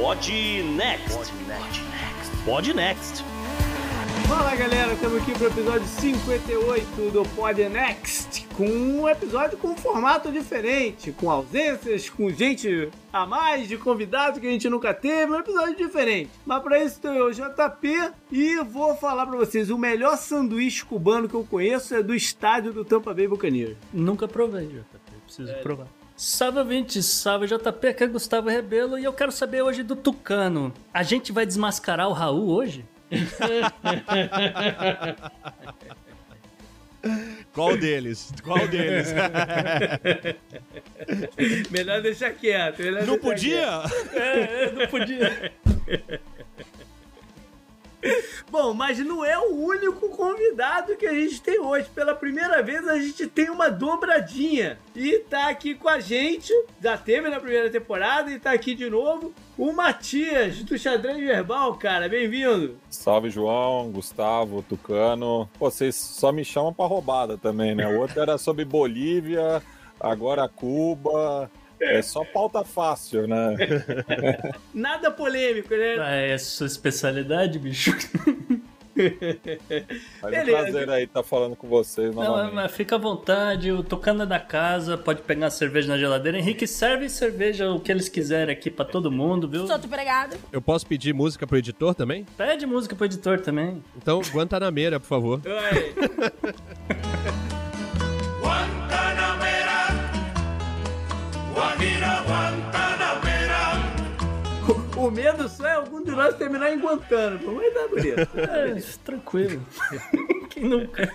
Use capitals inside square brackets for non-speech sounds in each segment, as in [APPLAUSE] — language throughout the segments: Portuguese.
Pod Next. Pod Next. Fala galera, estamos aqui para o episódio 58 do Pod Next, com um episódio com um formato diferente, com ausências, com gente a mais, de convidados que a gente nunca teve, um episódio diferente. Mas para isso estou eu, JP, e vou falar para vocês, o melhor sanduíche cubano que eu conheço é do estádio do Tampa Bay Buccaneers. Nunca provei, JP, preciso é. provar. Salve ouvintes, salve JP, aqui é Gustavo Rebelo e eu quero saber hoje do Tucano. A gente vai desmascarar o Raul hoje? [LAUGHS] Qual deles? Qual deles? [LAUGHS] melhor deixar quieto. Melhor não deixar podia? Quieto. É, é, não podia. [LAUGHS] Bom, mas não é o único convidado que a gente tem hoje. Pela primeira vez a gente tem uma dobradinha. E tá aqui com a gente, já teve na primeira temporada e tá aqui de novo, o Matias, do Xadrez Verbal, cara. Bem-vindo. Salve, João, Gustavo, Tucano. Vocês só me chamam pra roubada também, né? O outro era sobre Bolívia, agora Cuba. É só pauta fácil, né? [LAUGHS] Nada polêmico, né? Ah, é a sua especialidade, bicho? Mas é um prazer aí estar tá falando com vocês novamente. Não, mas fica à vontade, o Tocando é da casa, pode pegar cerveja na geladeira. Henrique, serve cerveja o que eles quiserem aqui pra todo mundo, viu? Sou empregado. Eu posso pedir música pro editor também? Pede música pro editor também. Então, Guantanameira, por favor. Oi. [LAUGHS] O, o medo só é algum de nós terminar em Guantánamo, mas tá bonito. [LAUGHS] É, tranquilo. [LAUGHS] Quem nunca?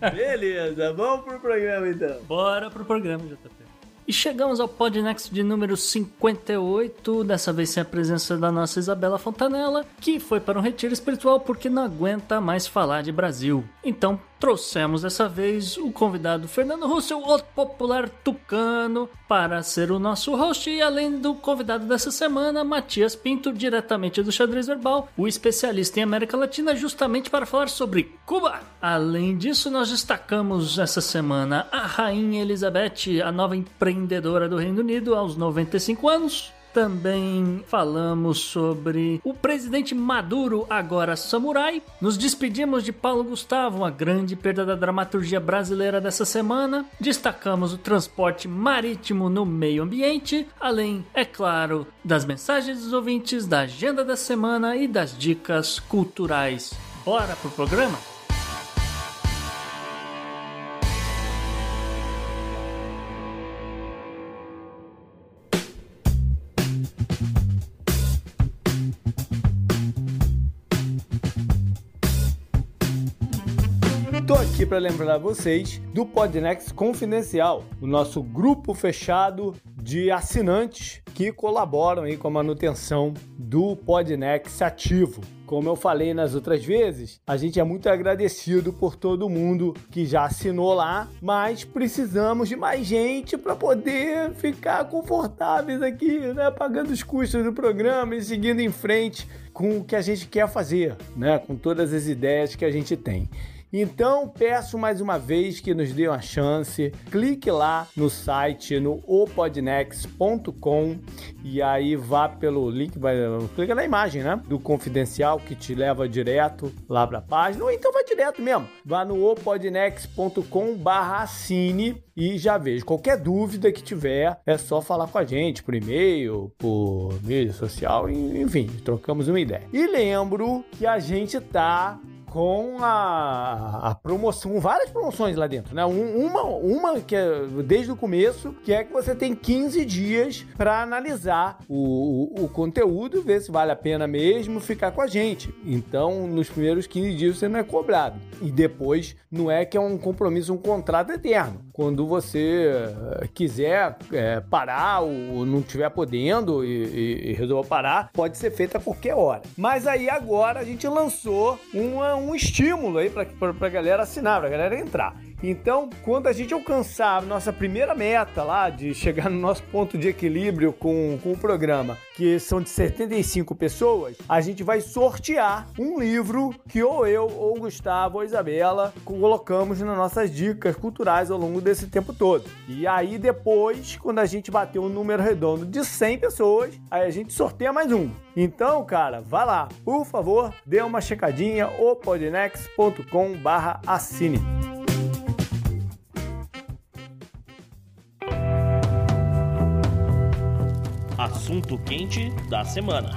Beleza, vamos pro programa então. Bora pro programa, JP. E chegamos ao Podnext de número 58, dessa vez sem a presença da nossa Isabela Fontanella, que foi para um retiro espiritual porque não aguenta mais falar de Brasil. Então, trouxemos dessa vez o convidado Fernando Russell, o popular tucano, para ser o nosso host e além do convidado dessa semana, Matias Pinto, diretamente do Xadrez Verbal, o especialista em América Latina, justamente para falar sobre Cuba. Além disso, nós destacamos essa semana a Rainha Elizabeth, a nova empreendedora do Reino Unido, aos 95 anos, também falamos sobre o presidente Maduro, agora samurai. Nos despedimos de Paulo Gustavo, uma grande perda da dramaturgia brasileira dessa semana. Destacamos o transporte marítimo no meio ambiente, além, é claro, das mensagens dos ouvintes, da agenda da semana e das dicas culturais. Bora pro programa? Aqui para lembrar vocês do Podnext Confidencial, o nosso grupo fechado de assinantes que colaboram aí com a manutenção do Podnext ativo. Como eu falei nas outras vezes, a gente é muito agradecido por todo mundo que já assinou lá, mas precisamos de mais gente para poder ficar confortáveis aqui, né, pagando os custos do programa e seguindo em frente com o que a gente quer fazer, né, com todas as ideias que a gente tem. Então peço mais uma vez que nos dê uma chance, clique lá no site no opodnex.com e aí vá pelo link, vai, clica na imagem, né? Do confidencial que te leva direto lá para a página, ou então vai direto mesmo. Vá no opodnex.com/assine e já veja. Qualquer dúvida que tiver, é só falar com a gente por e-mail, por mídia social, enfim, trocamos uma ideia. E lembro que a gente tá com a, a, promoção, várias promoções lá dentro, né? Um, uma, uma que é desde o começo, que é que você tem 15 dias para analisar o, o, o, conteúdo, ver se vale a pena mesmo ficar com a gente. Então, nos primeiros 15 dias você não é cobrado. E depois, não é que é um compromisso, um contrato eterno. Quando você eh, quiser é, parar ou não estiver podendo e, e, e resolver parar, pode ser feito a qualquer hora. Mas aí agora a gente lançou uma um estímulo aí para a galera assinar, para a galera entrar. Então, quando a gente alcançar a nossa primeira meta lá, de chegar no nosso ponto de equilíbrio com, com o programa, que são de 75 pessoas, a gente vai sortear um livro que ou eu, ou o Gustavo, ou a Isabela colocamos nas nossas dicas culturais ao longo desse tempo todo. E aí depois, quando a gente bater um número redondo de 100 pessoas, aí a gente sorteia mais um. Então, cara, vá lá, por favor, dê uma checadinha opodnex.com Assunto quente da semana.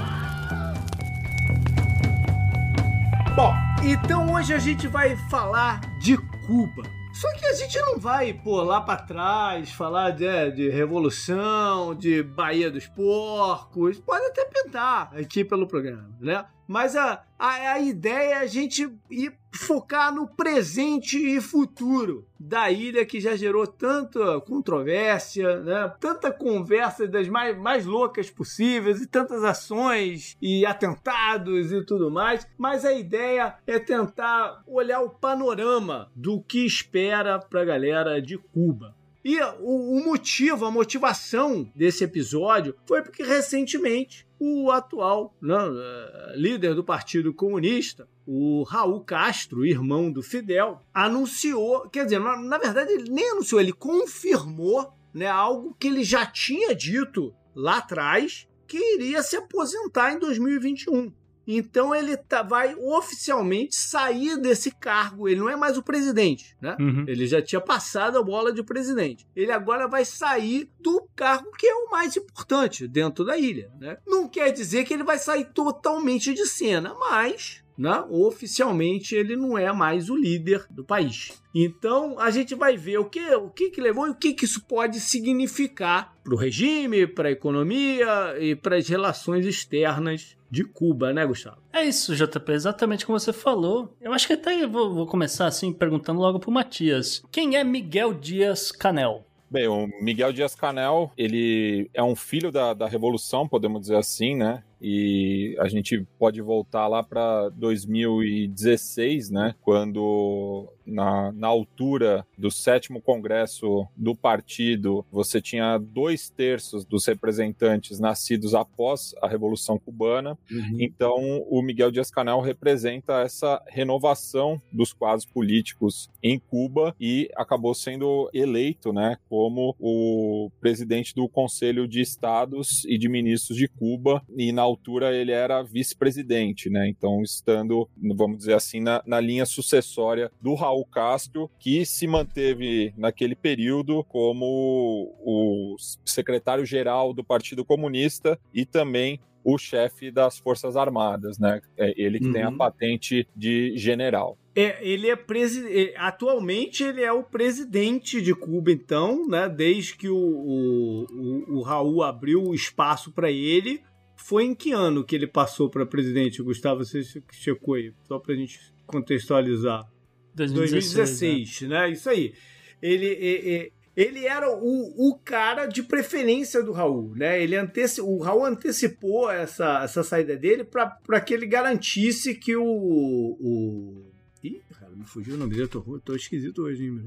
Bom, então hoje a gente vai falar de Cuba. Só que a gente não vai pô lá para trás, falar de, é, de revolução, de Bahia dos Porcos. Pode até pintar aqui pelo programa, né? Mas a, a, a ideia é a gente ir focar no presente e futuro da ilha que já gerou tanta controvérsia, né? tanta conversa das mais, mais loucas possíveis e tantas ações e atentados e tudo mais. Mas a ideia é tentar olhar o panorama do que espera para a galera de Cuba. E o, o, motivo, a motivação desse episódio foi porque recentemente o atual né, líder do Partido Comunista, o Raul Castro, irmão do Fidel, anunciou, quer dizer, na, na verdade ele nem anunciou, ele confirmou né, algo que ele já tinha dito lá atrás, que iria se aposentar em 2021. Então ele tá, vai oficialmente sair desse cargo. Ele não é mais o presidente, né? Uhum. Ele já tinha passado a bola de presidente. Ele agora vai sair do cargo que é o mais importante dentro da ilha, né? Não quer dizer que ele vai sair totalmente de cena, mas né? Oficialmente ele não é mais o líder do país. Então a gente vai ver o que, o que, que levou e o que, que isso pode significar para o regime, para a economia e para as relações externas de Cuba, né, Gustavo? É isso, JP, exatamente como você falou. Eu acho que até vou, vou começar assim perguntando logo pro Matias. Quem é Miguel Dias Canel? Bem, o Miguel Dias Canel, ele é um filho da, da Revolução, podemos dizer assim, né? E a gente pode voltar lá para 2016, né? Quando na, na altura do sétimo congresso do partido, você tinha dois terços dos representantes nascidos após a Revolução Cubana. Uhum. Então, o Miguel Dias-Canel representa essa renovação dos quadros políticos em Cuba e acabou sendo eleito, né, como o presidente do Conselho de Estados e de Ministros de Cuba. E na altura ele era vice-presidente, né? Então, estando, vamos dizer assim, na, na linha sucessória do Raul Castro, que se manteve naquele período como o secretário-geral do Partido Comunista e também o chefe das Forças Armadas, né? É ele que uhum. tem a uhum. patente de general. É, ele é presidente. Atualmente ele é o presidente de Cuba, então, né? Desde que o, o, o, o Raul abriu o espaço para ele. Foi em que ano que ele passou para presidente, Gustavo? Você checou aí, só para a gente contextualizar. 2016, 2016 né? né? Isso aí. Ele, ele, ele era o, o cara de preferência do Raul, né? Ele anteci, o Raul antecipou essa, essa saída dele para que ele garantisse que o, o. Ih, cara, me fugiu o nome dele, eu tô, tô esquisito hoje, hein,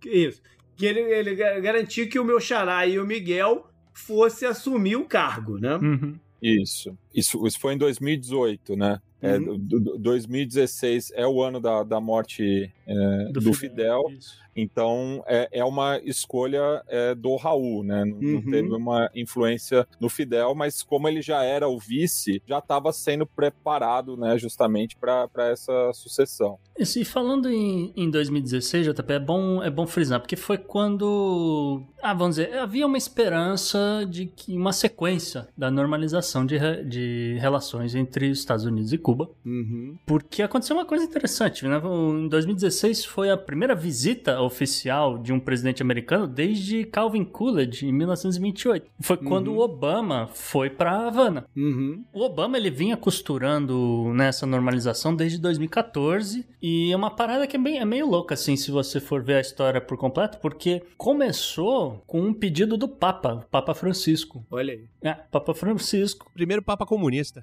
Que isso. Que ele, ele garantia que o meu xará e o Miguel fosse assumir o cargo, né? Uhum. Isso. isso. Isso foi em 2018, né? É, uhum. 2016 é o ano da, da morte é, do, do, Fidel. Fidel então é, é uma escolha é, do Raul, né? Não, uhum. não, teve uma influência no Fidel, mas como ele já era o vice, já estava sendo preparado, né? Justamente para essa sucessão. Isso, e falando em, em 2016, JP, é bom, é bom frisar, porque foi quando, ah, vamos dizer, havia uma esperança de que uma sequência da normalização de, de relações entre os Estados Unidos e Cuba. Uhum. Porque aconteceu uma coisa interessante, né? Em 2016 foi a primeira visita oficial de um presidente americano desde Calvin Coolidge, em 1928. Foi uhum. quando o Obama foi para Havana. Uhum. O Obama ele vinha costurando nessa normalização desde 2014 e é uma parada que é, bem, é meio louca, assim, se você for ver a história por completo, porque começou com um pedido do Papa, Papa Francisco. Olha aí. É, Papa Francisco. Primeiro Papa comunista.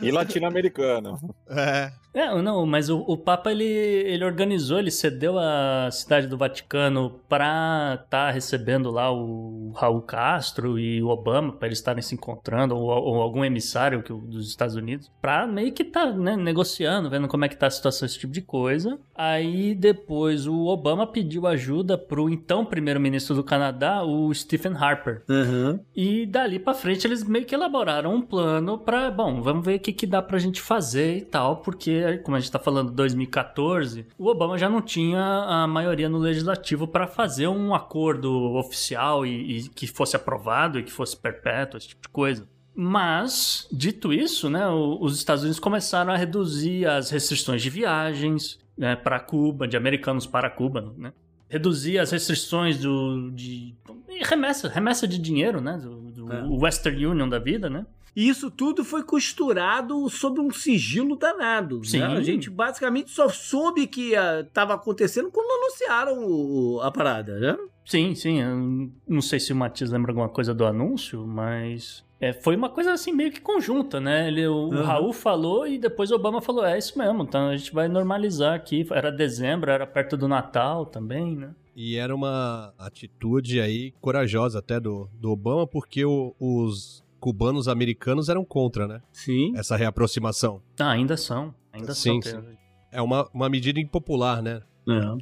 E latino-americano. É. É, não, mas o, o Papa ele, ele organizou, ele cedeu a cidade do Vaticano para estar tá recebendo lá o Raul Castro e o Obama para eles estarem se encontrando ou, ou algum emissário que, dos Estados Unidos para meio que tá né, negociando, vendo como é que tá a situação esse tipo de coisa. Aí depois o Obama pediu ajuda pro então primeiro-ministro do Canadá, o Stephen Harper. Uhum. E dali para frente eles meio que elaboraram um plano para, bom, vamos ver que que dá pra gente fazer e tal, porque como a gente está falando 2014, o Obama já não tinha a maioria no legislativo para fazer um acordo oficial e, e, que fosse aprovado e que fosse perpétuo, esse tipo de coisa. Mas, dito isso, né, os Estados Unidos começaram a reduzir as restrições de viagens né, para Cuba, de americanos para Cuba, né? reduzir as restrições do, de remessa, remessa de dinheiro, né, do, do é. Western Union da vida, né? E isso tudo foi costurado sob um sigilo danado. Né? Sim. Né? A gente basicamente só soube que estava acontecendo quando anunciaram o, a parada, né? Sim, sim. Eu não sei se o Matias lembra alguma coisa do anúncio, mas é, foi uma coisa assim meio que conjunta, né? Ele, o, uhum. Raul falou e depois o Obama falou: é isso mesmo, então a gente vai normalizar aqui. Era dezembro, era perto do Natal também, né? E era uma atitude aí corajosa até do, do Obama, porque o, os cubanos americanos eram contra, né? Sim. Essa reaproximação. Ah, ainda são. Ainda sim, são. Sim. É uma, uma medida impopular, né?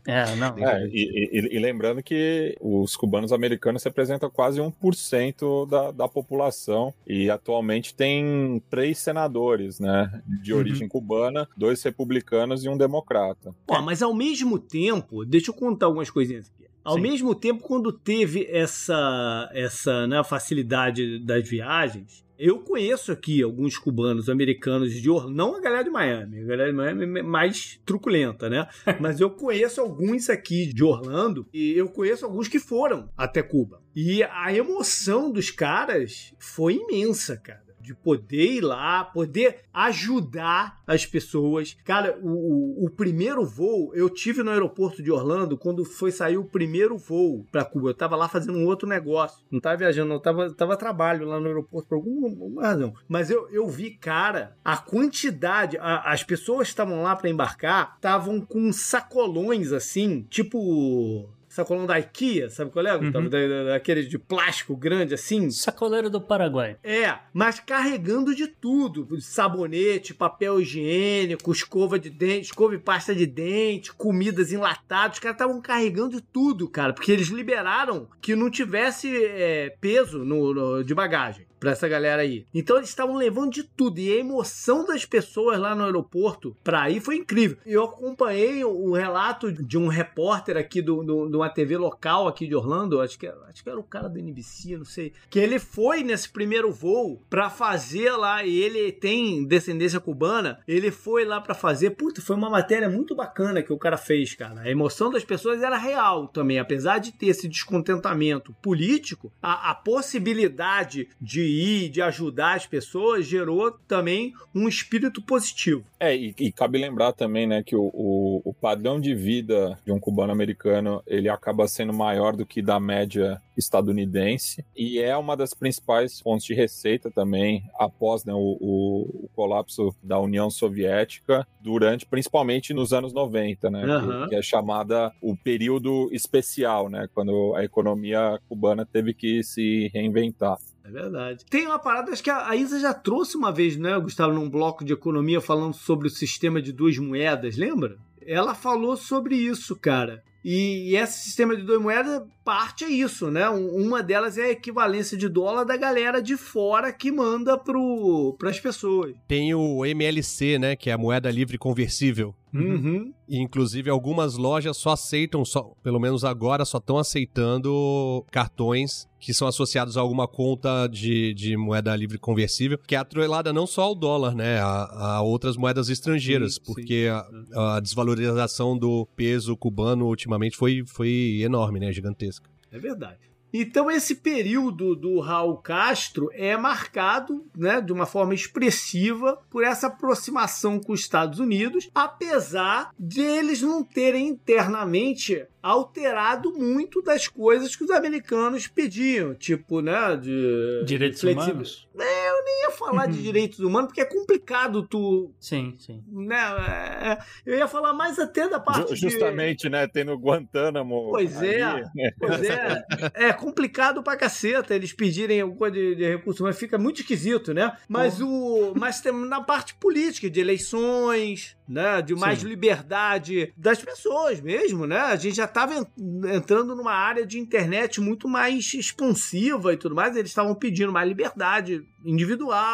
É, é não. É, e, e, e, lembrando que os cubanos americanos representam quase 1% da, da população e atualmente tem três senadores, né, de uhum. origem uhum. cubana, dois republicanos e um democrata. Pô, mas ao mesmo tempo, deixa eu contar algumas coisinhas aqui. Ao Sim. mesmo tempo, quando teve essa, essa né, facilidade das viagens, eu conheço aqui alguns cubanos americanos de Orlando, não a galera de Miami, a galera de Miami é mais truculenta, né? [LAUGHS] Mas eu conheço alguns aqui de Orlando e eu conheço alguns que foram até Cuba. E a emoção dos caras foi imensa, cara de poder ir lá, poder ajudar as pessoas. Cara, o, o, o, primeiro voo eu tive no aeroporto de Orlando quando foi sair o primeiro voo para Cuba. Eu tava lá fazendo um outro negócio. Não tava viajando, não. Tava, tava trabalho lá no aeroporto por alguma, alguma razão. Mas eu, eu vi, cara, a quantidade. A, as pessoas que estavam lá para embarcar estavam com sacolões assim, tipo sacolão da IKEA, sabe qual é? Uhum. daquele de plástico grande assim. Sacoleiro do Paraguai. É, mas carregando de tudo: sabonete, papel higiênico, escova de dente, escova e pasta de dente, comidas enlatadas. Os caras estavam carregando de tudo, cara, porque eles liberaram que não tivesse é, peso no, no, de bagagem para essa galera aí. Então eles estavam levando de tudo e a emoção das pessoas lá no aeroporto para ir foi incrível. Eu acompanhei o relato de um repórter aqui do, do, de uma TV local aqui de Orlando, acho que, acho que era o cara do NBC, não sei, que ele foi nesse primeiro voo para fazer lá e ele tem descendência cubana, ele foi lá para fazer, puta, foi uma matéria muito bacana que o cara fez, cara. A emoção das pessoas era real também, apesar de ter esse descontentamento político, a, a possibilidade de ir, de ajudar as pessoas, gerou também um espírito positivo. É, e, e cabe lembrar também, né, que o, o, o, padrão de vida de um cubano-americano, ele acaba sendo maior do que da média estadunidense, e é uma das principais fontes de receita também, após né, o, o, colapso da União Soviética, durante, principalmente nos anos 90, né, uhum. que, que é chamada o período especial, né, quando a economia cubana teve que se reinventar. É verdade. Tem uma parada, acho que a Isa já trouxe uma vez, né, Gustavo, num bloco de economia falando sobre o sistema de duas moedas, lembra? Ela falou sobre isso, cara. E, esse sistema de duas moedas parte é isso, né? Uma delas é a equivalência de dólar da galera de fora que manda para as pessoas. Tem o MLC, né? Que é a moeda livre conversível. Uhum. E, inclusive, algumas lojas só aceitam, só, pelo menos agora, só estão aceitando cartões que são associados a alguma conta de, de moeda livre conversível, que é atrelada não só ao dólar, né, a, a outras moedas estrangeiras, sim, porque sim. A, a, desvalorização do peso cubano ultimamente foi, foi enorme, né, gigantesca. É verdade. Então esse período do Raul Castro é marcado, né, de uma forma expressiva por essa aproximação com os Estados Unidos, apesar de eles não terem internamente alterado muito das coisas que os americanos pediam, tipo, né, de direitos flexi- humanos. É, eu nem ia falar de direitos humanos porque é complicado tu, Sim, sim. né, é, eu ia falar mais até da parte Ju- de- Justamente, né? Tendo Guantánamo. Pois é. ali, né? Pois é, [LAUGHS] é complicado pra caceta eles pedirem alguma coisa de, de recurso, mas fica muito esquisito, né? Mas o. Mas tem na parte política, de eleições, né? De mais Sim. liberdade das pessoas mesmo, né? A gente já tava en- entrando numa área de internet muito mais expansiva e tudo mais. Eles estavam pedindo mais liberdade individual,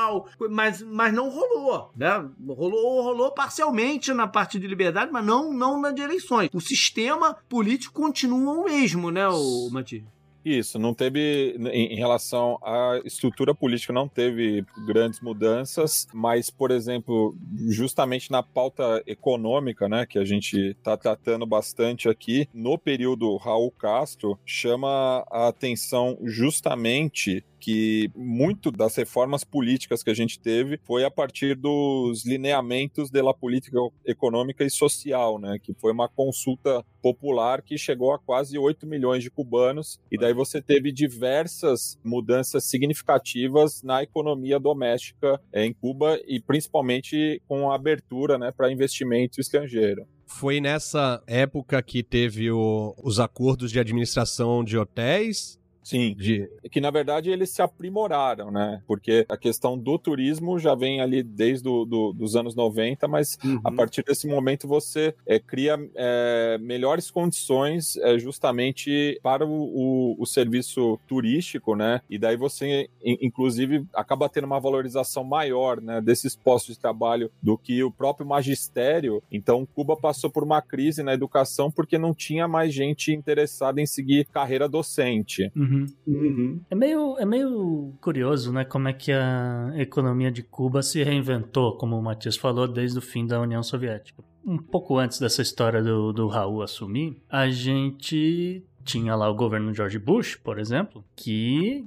mas, mas não rolou, né? Rolou, rolou parcialmente na parte de liberdade, mas não, não na de eleições. O sistema político continua o mesmo, né, o Mati? Isso, não teve, em, em relação à estrutura política, não teve grandes mudanças, mas, por exemplo, justamente na pauta econômica, né, que a gente está tratando bastante aqui, no período Raul Castro, chama a atenção justamente que muito das reformas políticas que a gente teve foi a partir dos lineamentos da política econômica e social, né? Que foi uma consulta popular que chegou a quase 8 milhões de cubanos, e daí você teve diversas mudanças significativas na economia doméstica em Cuba e principalmente com a abertura né, para investimento estrangeiro. Foi nessa época que teve o- os acordos de administração de hotéis, Sim, de que na verdade eles se aprimoraram, né? Porque a questão do turismo já vem ali desde o, do, dos anos 90, mas a partir desse momento você é, cria é, melhores condições é, justamente para o, o, o serviço turístico, né? E daí você, in- inclusive, acaba tendo uma valorização maior, né? Desses postos de trabalho do que o próprio magistério. Então, Cuba passou por uma crise na educação porque não tinha mais gente interessada em seguir carreira docente. Uhum. Uhum. É meio, é meio curioso, né? Como é que a economia de Cuba se reinventou, como o Matias falou, desde o fim da União Soviética. Um pouco antes dessa história do, do Raul assumir, a gente tinha lá o governo George Bush, por exemplo, que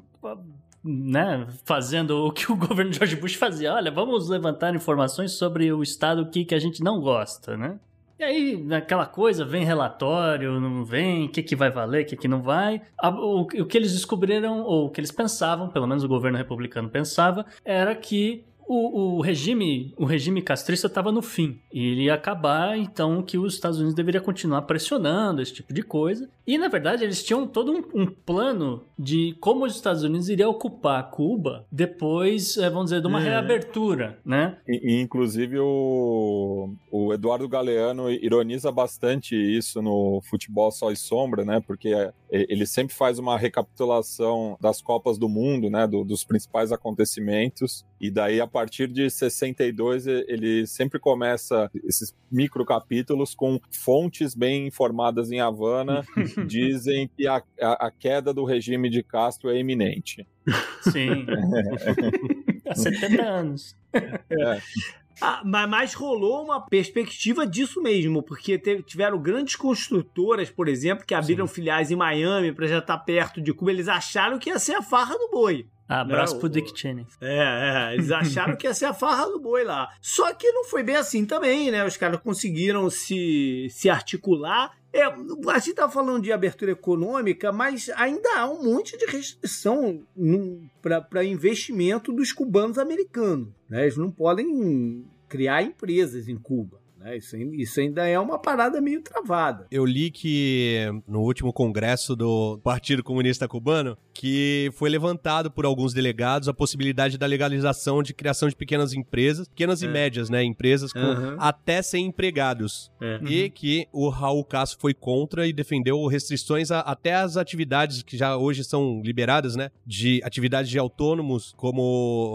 né, fazendo o que o [LAUGHS] governo George Bush fazia. Olha, vamos levantar informações sobre o estado que, que a gente não gosta, né? E aí, naquela coisa, vem relatório, não vem, o que, que vai valer, o que, que não vai. O, o que eles descobriram, ou o que eles pensavam, pelo menos o governo republicano pensava, era que o, o regime o regime castrista estava no fim. E ele ia acabar, então, que os Estados Unidos deveriam continuar pressionando esse tipo de coisa. E, na verdade, eles tinham todo um, um plano de como os Estados Unidos iriam ocupar Cuba depois, eh, vamos dizer, de uma É. reabertura, né? E, e, inclusive o, o Eduardo Galeano ironiza bastante isso no Futebol Sol e Sombra, né? Porque é, ele sempre faz uma recapitulação das Copas do Mundo, né? do- dos principais acontecimentos. E daí, a partir de 62, e- ele sempre começa esses micro capítulos com fontes bem informadas em Havana [LAUGHS] dizem que a, a, a queda do regime de Castro é iminente. Sim. [LAUGHS] Há 70 anos. Ah, ma- mas rolou uma perspectiva disso mesmo, porque te- tiveram grandes construtoras, por exemplo, que abriram filiais em Miami para já estar perto de Cuba. Eles acharam que ia ser a farra do boi. Abraço Não, pro o- Dick Cheney. É, é, eles acharam que ia ser a farra do boi lá. Só que não foi bem assim também, né? Os caras conseguiram se, se articular. É, a gente tá falando de abertura econômica, mas ainda há um monte de restrição para investimento dos cubanos americanos. Né? Eles não podem criar empresas em Cuba. Né? Isso, isso ainda é uma parada meio travada. Eu li que no último congresso do Partido Comunista Cubano que foi levantado por alguns delegados a possibilidade da legalização de criação de pequenas empresas, pequenas e É. médias, né, empresas com Aham. até 100 empregados. É. E que o Raul Castro foi contra e defendeu restrições a- até às atividades que já hoje são liberadas, né? De atividades de autônomos, como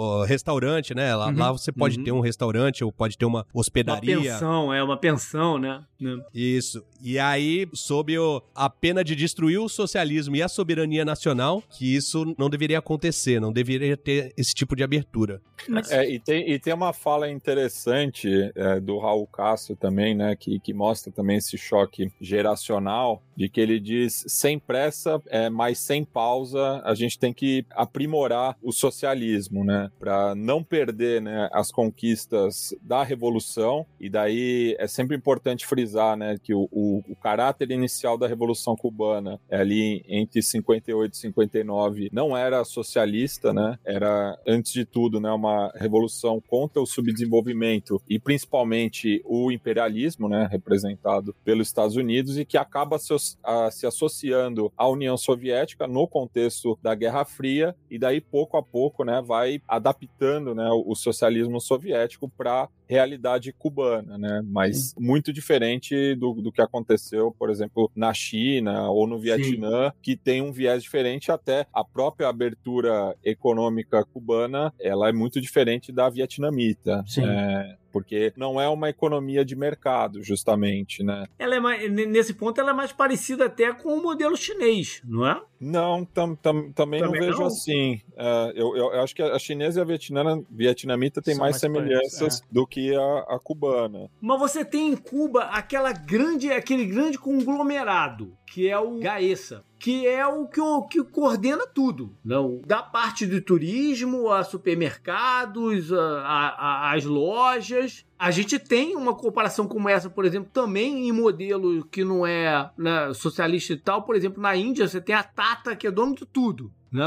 ó, restaurante, né? Lá, Uhum. lá você pode Uhum. ter um restaurante ou pode ter uma Uma hospedaria. pensão, é uma pensão, né? Né? Isso. E aí, sob o- a pena de destruir o socialismo e a soberania nacional, que isso não deveria acontecer, não deveria ter esse tipo de abertura. Mas, É, e, tem, e tem uma fala interessante é, do Raul Castro também, né, que, que mostra também esse choque geracional, de que ele diz sem pressa, é, mas sem pausa, a gente tem que aprimorar o socialismo, né, para não perder, né, as conquistas da revolução. E daí é sempre importante frisar, né, que o, o, o caráter inicial da revolução cubana é ali entre 58 e 59 não era socialista, né, era antes de tudo, né, uma revolução contra o subdesenvolvimento e principalmente o imperialismo, né, representado pelos Estados Unidos e que acaba se, a, se associando à União Soviética no contexto da Guerra Fria e daí pouco a pouco, né, vai adaptando, né, o socialismo soviético para realidade cubana, né? Mas Sim. muito diferente do, do que aconteceu, por exemplo, na China ou no Vietnã, Sim. que tem um viés diferente até a própria abertura econômica cubana, ela é muito diferente da vietnamita. Sim. É, porque não é uma economia de mercado, justamente, né? Ela é mais, nesse ponto ela é mais parecida até com o modelo chinês, não é? Não, tam, tam, também, também, não vejo não? assim. Uh, eu, eu, acho que a chinesa e a vietnamita, vietnamita têm mais, mais, semelhanças é. do que a, a, cubana. Mas você tem em Cuba aquela grande, aquele grande conglomerado que é o Gaessa, que é o que, o que coordena tudo. Não, da parte do turismo, a supermercados, a, a, as lojas. A gente tem uma comparação como essa, por exemplo, também em modelo que não é né, socialista e tal. Por exemplo, na Índia você tem a Tata, que é dono de tudo. Né?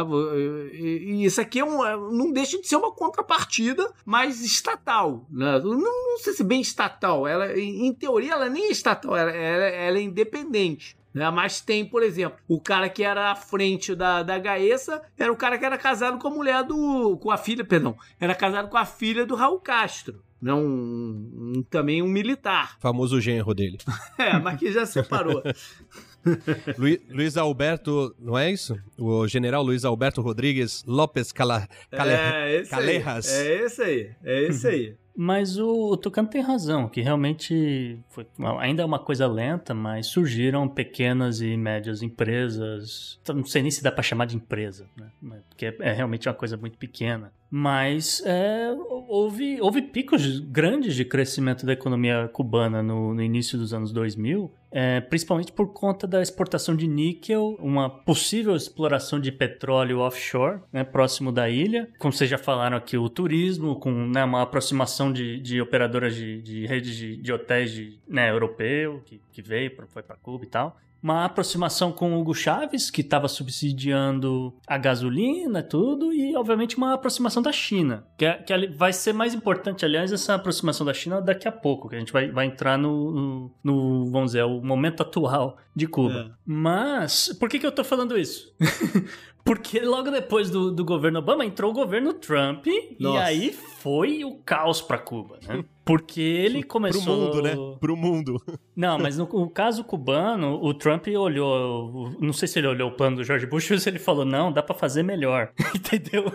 E isso aqui é um, é, não deixa de ser uma contrapartida mais estatal. Né? Não, não sei se bem estatal. Ela, em teoria, ela nem é estatal, ela, ela, ela é independente. Né? Mas tem, por exemplo, o cara que era à frente da, da Gaessa era o cara que era casado com a mulher do. com a filha, perdão. Era casado com a filha do Raul Castro. Não, né? um, um, também um militar. [LAUGHS] Famoso genro dele. [LAUGHS] é, mas que já separou. [LAUGHS] Luiz, Luiz Alberto, não é isso? O general Luiz Alberto Rodrigues Lopes Cala, Cale, é, Calejas. Aí, é esse aí, é esse aí. Mas o, o Tucano tem razão, que realmente foi, ainda é uma coisa lenta, mas surgiram pequenas e médias empresas. Não sei nem se dá para chamar de empresa, né? Porque é, é realmente uma coisa muito pequena. Mas é, houve, houve picos grandes de crescimento da economia cubana no, no início dos anos 2000, é, principalmente por conta da exportação de níquel, uma possível exploração de petróleo offshore, né, próximo da ilha. Como vocês já falaram aqui, o turismo, com né, uma aproximação de, de operadoras de, de redes de, de hotéis de, né, europeu, que, que veio, foi para Cuba e tal uma aproximação com o Hugo Chaves, que estava subsidiando a gasolina tudo, e obviamente uma aproximação da China, que, é, que vai ser mais importante, aliás, essa aproximação da China daqui a pouco, que a gente vai, vai entrar no, no, no vamos dizer, o momento atual de Cuba. É. Mas, por que, que eu tô falando isso? [LAUGHS] Porque logo depois do, do governo Obama entrou o governo Trump Nossa. e aí foi o caos para Cuba, né? [LAUGHS] Porque ele começou. Pro mundo, né? Pro mundo. [LAUGHS] Não, mas no, no, caso cubano, o Trump olhou. Não sei se ele olhou o plano do George Bush [LAUGHS] ou se ele falou, não, dá para fazer melhor. [LAUGHS] Entendeu?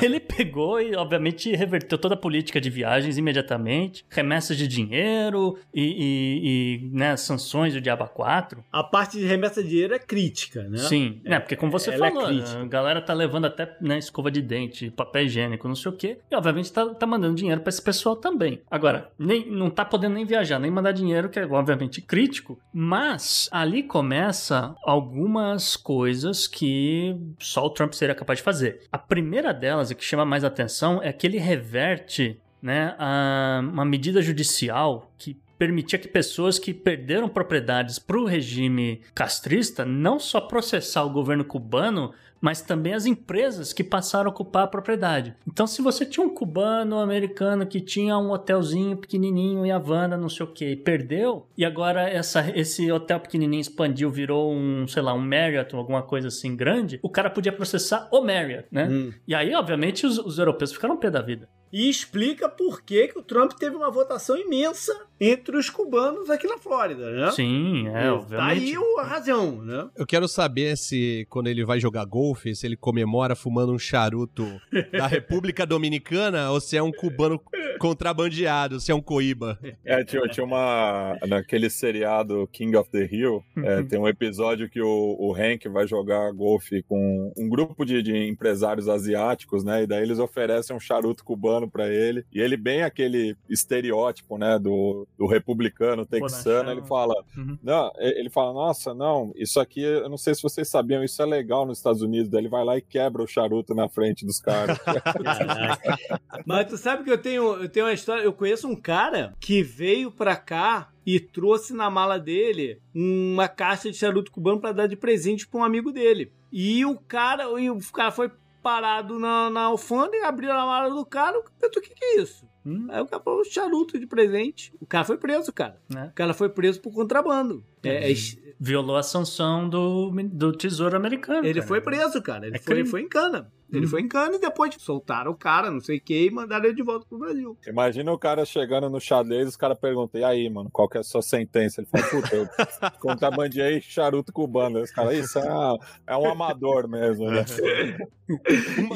ele pegou e, obviamente, reverteu toda a política de viagens imediatamente, remessas de dinheiro e, e, e né, sanções do Diaba 4. A parte de remessa de dinheiro é crítica, né? Sim, é, né? Porque, como você é falou, é a galera tá levando até né, escova de dente, papel higiênico, não sei o quê, e, obviamente, tá, tá mandando dinheiro para esse pessoal também. Agora, nem, não tá podendo nem viajar, nem mandar dinheiro, que é obviamente crítico, mas ali começa algumas coisas que só o Trump seria capaz de fazer. A primeira delas, e que chama mais atenção, é que ele reverte né, a, uma medida judicial que permitia que pessoas que perderam propriedades para o regime castrista não só processar o governo cubano, mas também as empresas que passaram a ocupar a propriedade. Então, se você tinha um cubano, um americano que tinha um hotelzinho pequenininho em Havana, não sei o que, e perdeu, e agora essa, esse hotel pequenininho expandiu, virou um, sei lá, um Marriott ou alguma coisa assim grande, o cara podia processar o Marriott, né? Hum. E aí, obviamente, os, os europeus ficaram pé da vida e explica por que, que o Trump teve uma votação imensa entre os cubanos aqui na Flórida, né? Sim, é, obviamente. Tá aí a razão, né? Eu quero saber se, quando ele vai jogar golfe, se ele comemora fumando um charuto [LAUGHS] da República Dominicana ou se é um cubano contrabandeado, se é um coíba. É, tinha, tinha uma. Naquele seriado King of the Hill, é, tem um episódio que o, o Hank vai jogar golfe com um grupo de, de empresários asiáticos, né? E daí eles oferecem um charuto cubano pra ele. E ele, bem aquele estereótipo, né? Do, do republicano texano, ele fala. Uhum. Não, ele fala, nossa, não, isso aqui, eu não sei se vocês sabiam, isso é legal nos Estados Unidos. Daí ele vai lá e quebra o charuto na frente dos caras. [LAUGHS] Mas tu sabe que eu tenho, eu tenho uma história. Eu conheço um cara que veio pra cá e trouxe na mala dele uma caixa de charuto cubano pra dar de presente pra um amigo dele. E o cara, e o cara foi parado na, na alfândega, abriu a mala do cara, o que, que é isso? Hum, Aí o cara falou charuto de presente. O cara foi preso, cara. né? O cara foi preso por contrabando. É, é, Violou a sanção do, do Tesouro Americano. ele cara. foi preso, cara. Ele É foi, crime. foi em cana. Ele Uhum. foi em cana e depois soltaram o cara, não sei o que, e mandaram ele de volta pro Brasil. Imagina o cara chegando no xadrez, os caras perguntam, e aí, mano, qual que é a sua sentença? Ele fala, puta, eu [LAUGHS] contrabandeei charuto cubano. Os caras, isso é, é um amador mesmo, né?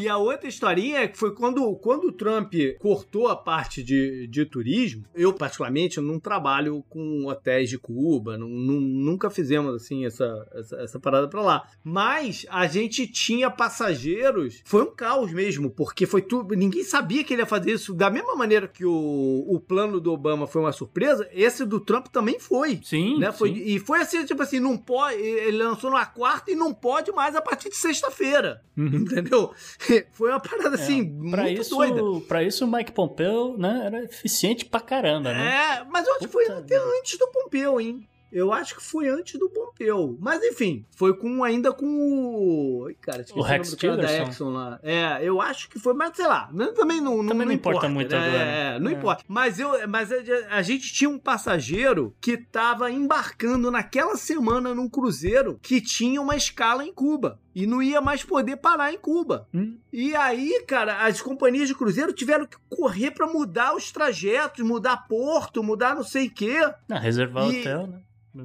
E a outra historinha é que foi quando, quando o Trump cortou a parte de, de turismo. Eu, particularmente, não trabalho com hotéis de Cuba, não- não- nunca fizemos assim essa, essa, essa parada pra lá. Mas a gente tinha passageiros. Foi um caos mesmo, porque foi tudo. Ninguém sabia que ele ia fazer isso. Da mesma maneira que o, o plano do Obama foi uma surpresa, esse do Trump também foi. Sim, Né? Foi, sim. e foi assim, tipo assim, não pode. Ele lançou na quarta e não pode mais a partir de sexta-feira. Uhum. Entendeu? [LAUGHS] Foi uma parada assim, É, pra muito isso, doida. Pra isso o Mike Pompeo, né, era eficiente pra caramba, né? É, mas eu acho que foi até antes do Pompeu, hein? Eu acho que foi antes do Pompeu. Mas enfim, foi com ainda com o. Cara, esqueci O o, Rex nome do cara da. Exxon lá. É, eu acho que foi, mas sei lá. não- Também não, não, Também não importa muito né? agora. É, não É. importa. Mas, eu, mas a, gente tinha um passageiro que tava embarcando naquela semana num cruzeiro que tinha uma escala em Cuba. E não ia mais poder parar em Cuba. Hum. E aí, cara, as companhias de cruzeiro tiveram que correr pra mudar os trajetos, mudar porto, mudar não sei o quê. Ah, reservar E- hotel, né?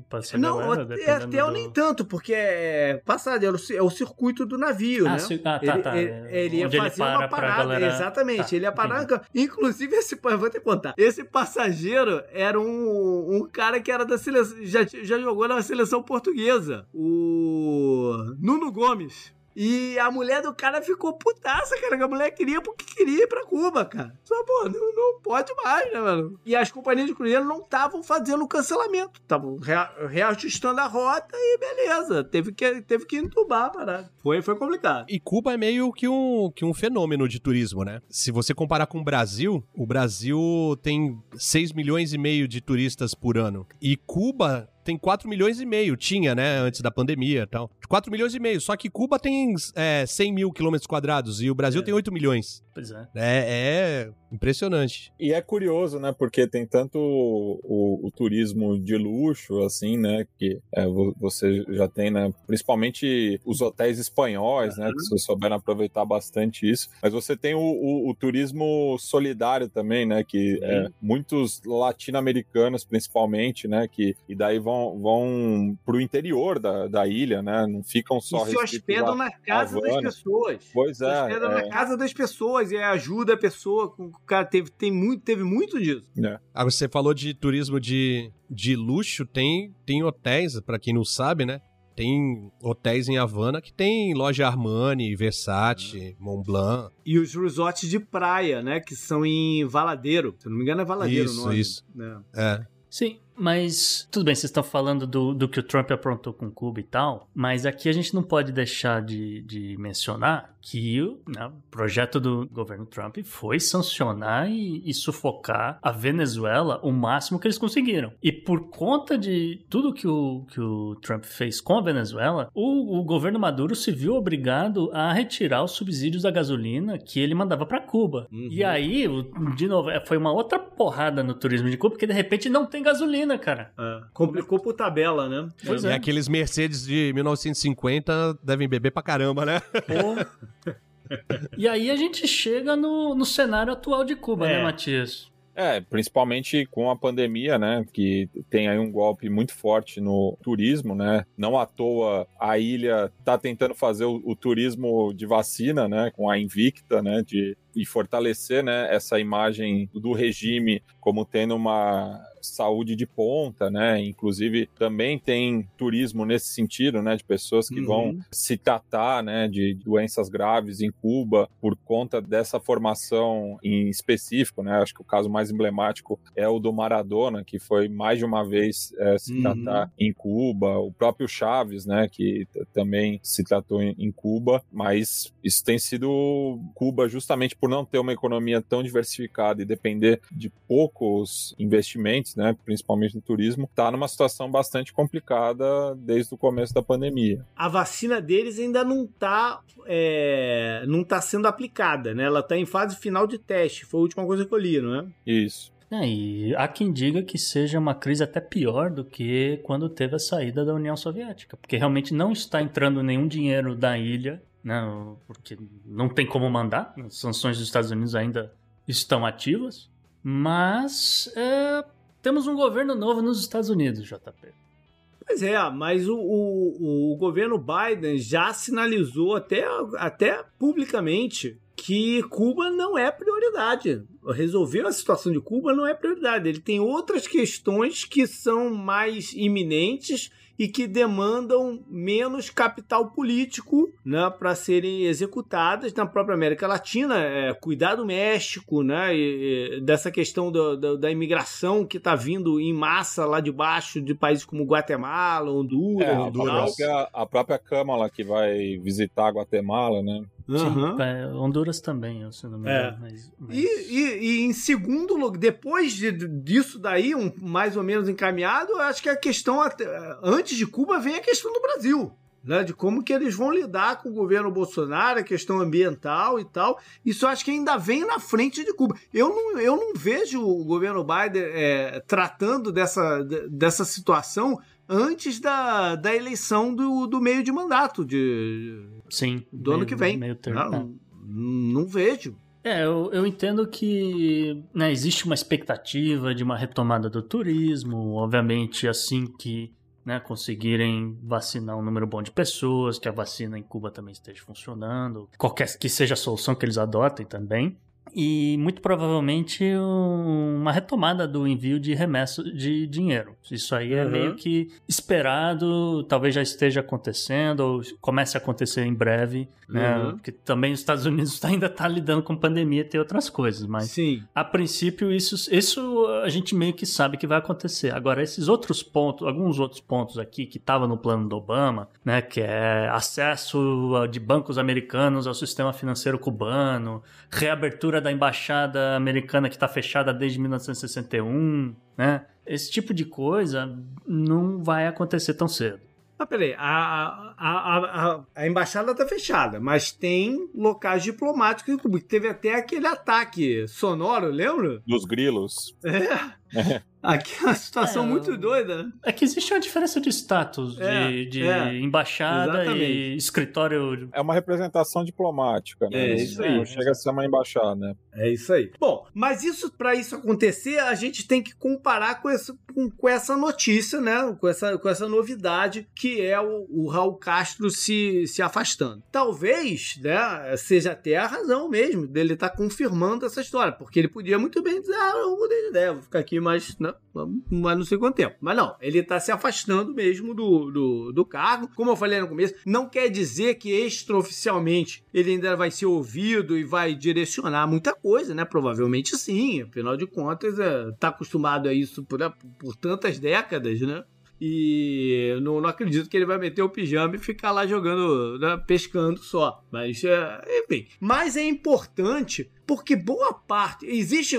Pra essa não, galera, até, até do- nem tanto, porque é passado, é o, é o circuito do navio, Ah, né? ci- ah, tá, ele, tá. ele- ele ia ele fazer para uma parada, galera- exatamente. Tá, ele ia parar. entendi. Inclusive, esse, vou te contar. Esse passageiro era um, um cara que era da seleção, já, já jogou na seleção portuguesa, o Nuno Gomes. E a mulher do cara ficou putaça, cara, que a mulher queria porque queria ir pra Cuba, cara. Só, pô, não, não pode mais, né, mano? E as companhias de cruzeiro não estavam fazendo o cancelamento, estavam rea- reajustando a rota e beleza. Teve que, teve que entubar a parada. Foi, foi complicado. E Cuba é meio que um, que um fenômeno de turismo, né? Se você comparar com o Brasil, o Brasil tem 6 milhões e meio de turistas por ano. E Cuba tem 4 milhões e meio, tinha, né, antes da pandemia e tal. 4 milhões e meio, só que Cuba tem é, 100 mil quilômetros quadrados e o Brasil É. tem 8 milhões. Pois é. É, é impressionante. E é curioso, né? Porque tem tanto o, o- o turismo de luxo, assim, né? Que é, vo- você já tem, né? Principalmente os hotéis espanhóis, né? Que vocês souberam aproveitar bastante isso. Mas você tem o, o- o turismo solidário também, né? Que é, muitos latino-americanos, principalmente, né? Que, e daí vão, vão pro interior da, da ilha, né? Não ficam só e se hospedam na casa das pessoas. Pois Se é, hospedam é. na casa das pessoas e ajuda a pessoa. com- O cara teve, tem muito, teve muito disso. Agora, você falou de turismo de, de luxo, tem, tem hotéis, pra quem não sabe, né? Tem hotéis em Havana que tem loja Armani, Versace, Montblanc. E os resorts de praia, né? Que são em Valadeiro. Se não me engano, é Valadeiro Isso, o nome. isso. né? É. Sim, mas tudo bem, vocês estão falando do, do que o Trump aprontou com Cuba e tal, mas aqui a gente não pode deixar de, de mencionar que o né, o projeto do governo Trump foi sancionar e, e sufocar a Venezuela o máximo que eles conseguiram. E por conta de tudo que o, que o Trump fez com a Venezuela, o, o governo Maduro se viu obrigado a retirar os subsídios da gasolina que ele mandava para Cuba. Uhum. E aí, de novo, é, foi uma outra porrada no turismo de Cuba, porque de repente não tem gasolina, cara. É. Complicou por tabela, né? Pois E é. aqueles Mercedes de 1950 devem beber pra caramba, né? Pô. [LAUGHS] E aí a gente chega no, no cenário atual de Cuba, É. né, Matias? É, principalmente com a pandemia, né? Que tem aí um golpe muito forte no turismo, né? Não à toa a ilha está tentando fazer o, o, turismo de vacina, né? Com a Invicta, né? De, e fortalecer, né? Essa imagem do regime como tendo uma saúde de ponta, né? Inclusive também tem turismo nesse sentido, né? De pessoas que uhum. vão se tratar, né? De doenças graves em Cuba por conta dessa formação em específico, né? Acho que o caso mais emblemático é o do Maradona, que foi mais de uma vez é, se uhum. tratar em Cuba. O próprio Chaves, né? Que também se tratou em, em Cuba, mas isso tem sido Cuba justamente por não ter uma economia tão diversificada e depender de poucos investimentos né, principalmente no turismo, está numa situação bastante complicada desde o começo da pandemia. A vacina deles ainda não está é, não tá sendo aplicada, né? Ela está em fase final de teste. Foi a última coisa que eu li, não é? Isso. É, e há quem diga que seja uma crise até pior do que quando teve a saída da União Soviética, porque realmente não está entrando nenhum dinheiro da ilha, né, porque não tem como mandar, as sanções dos Estados Unidos ainda estão ativas, mas é, temos um governo novo nos Estados Unidos, JP. Pois é, mas o, o, o governo Biden já sinalizou até, até publicamente que Cuba não é prioridade. Resolver a situação de Cuba não é prioridade. Ele tem outras questões que são mais iminentes e que demandam menos capital político né, para serem executadas na própria América Latina. É, cuidar do México, né, e, e dessa questão do, do, da imigração que está vindo em massa lá de baixo de países como Guatemala, Honduras. É, a, própria, a própria Câmara que vai visitar Guatemala, né? Uhum. Sim, Honduras também, se não me é. engano. É. Mas, mas... E, e, e, em segundo lugar, depois de, disso daí, um, mais ou menos encaminhado, acho que a questão, antes de Cuba, vem a questão do Brasil. Né, de como que eles vão lidar com o governo Bolsonaro, a questão ambiental e tal. Isso acho que ainda vem na frente de Cuba. Eu não, eu não vejo o governo Biden é, tratando dessa, dessa situação antes da, da eleição do, do meio de mandato de, Sim. Do meio, ano que vem. Meio termo, não, é. não vejo. É, eu, eu entendo que né, existe uma expectativa de uma retomada do turismo, obviamente assim que né, conseguirem vacinar um número bom de pessoas, que a vacina em Cuba também esteja funcionando, qualquer que seja a solução que eles adotem também e muito provavelmente uma retomada do envio de remessa de dinheiro. Isso aí é uhum. meio que esperado, talvez já esteja acontecendo ou comece a acontecer em breve, né? Uhum. Porque também os Estados Unidos [LAUGHS] ainda está lidando com pandemia e tem outras coisas, mas Sim. a princípio isso, isso a gente meio que sabe que vai acontecer. Agora esses outros pontos, alguns outros pontos aqui que estavam no plano do Obama, né, que é acesso de bancos americanos ao sistema financeiro cubano, reabertura da embaixada americana que está fechada desde 1961, né? Esse tipo de coisa não vai acontecer tão cedo. Ah, peraí, a, a, a, a, embaixada está fechada, mas tem locais diplomáticos que teve até aquele ataque sonoro, lembra? Dos grilos. É. Aqui é uma situação é, muito doida. É que existe uma diferença de status é, de, de é, embaixada exatamente. e escritório. É uma representação diplomática, né? É isso aí. Não chega a ser uma embaixada, né? É isso aí. Bom, mas isso para isso acontecer, a gente tem que comparar com, esse, com, com, essa notícia, né? Com essa, com essa novidade que é o, o Raul Castro se, se afastando. Talvez, né, seja até a razão mesmo dele estar tá confirmando essa história, porque ele podia muito bem dizer, ah, eu mudei de ideia, vou ficar aqui mais, né? Mas não sei quanto tempo. Mas não, ele está se afastando mesmo do, do, do, cargo. Como eu falei no começo, não quer dizer que extraoficialmente ele ainda vai ser ouvido e vai direcionar muita coisa, né? Provavelmente sim. Afinal de contas, é, tá acostumado a isso por, por tantas décadas, né? E não, não, acredito que ele vai meter o pijama e ficar lá jogando, né, pescando só. Mas, é, enfim. Mas é importante porque boa parte. Existe.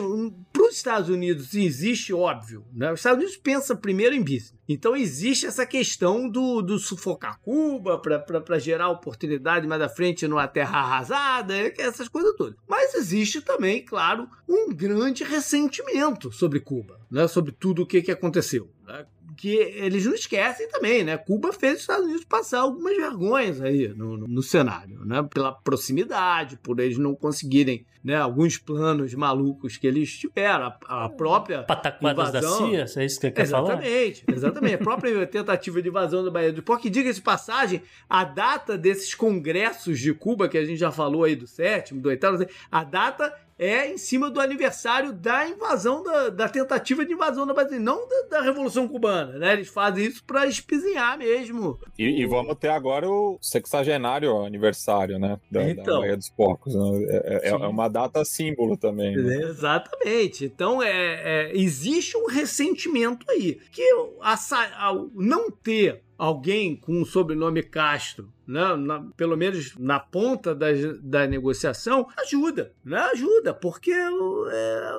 Para os Estados Unidos, existe, óbvio. Né? Os Estados Unidos pensa primeiro em business. Então existe essa questão do, do sufocar Cuba para gerar oportunidade mais à frente numa terra arrasada, essas coisas todas. Mas existe também, claro, um grande ressentimento sobre Cuba, né? sobre tudo o que, que aconteceu. Né? Que eles não esquecem também, né? Cuba fez os Estados Unidos passar algumas vergonhas aí no, no, no cenário, né? Pela proximidade, por eles não conseguirem né, alguns planos malucos que eles tiveram, a, a própria Pataquadas invasão. da CIA, é isso que quer falar? Exatamente, exatamente. A própria [LAUGHS] tentativa de invasão da Bahia do Porto, que diga-se de passagem, a data desses congressos de Cuba, que a gente já falou aí do sétimo, do oitavo, a data é em cima do aniversário da invasão, da, da tentativa de invasão da Bahia, não da, da Revolução Cubana, né? Eles fazem isso para espizinhar mesmo. E, e vamos ter agora o sexagenário aniversário, né? Da, da Então. Baía dos Porcos. né? É, é- é uma data símbolo também. né? Exatamente. Então, é, é, existe um ressentimento aí. Que a ao não ter alguém com o sobrenome Castro, né, na- pelo menos na ponta da, da negociação, ajuda. Né, ajuda, porque é,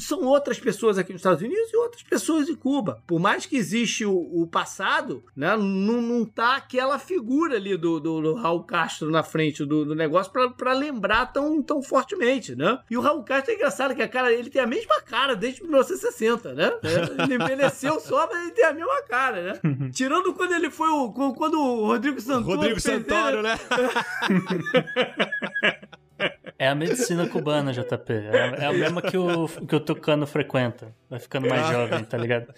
são outras pessoas aqui nos Estados Unidos e outras pessoas em Cuba. Por mais que existe o, o passado, né, não, não tá aquela figura ali do, do, do Raul Castro na frente do, do negócio para lembrar tão, tão fortemente, né? E o Raul Castro é engraçado que a cara, ele tem a mesma cara desde 1960, né? Ele envelheceu só, mas ele tem a mesma cara, né? [LAUGHS] Tirando quando ele foi o quando o Rodrigo Santoro Rodrigo fez Santoro, né? [LAUGHS] É a medicina cubana, JP. É, é a mesma que o, que o Tucano frequenta. Vai ficando mais jovem, tá ligado?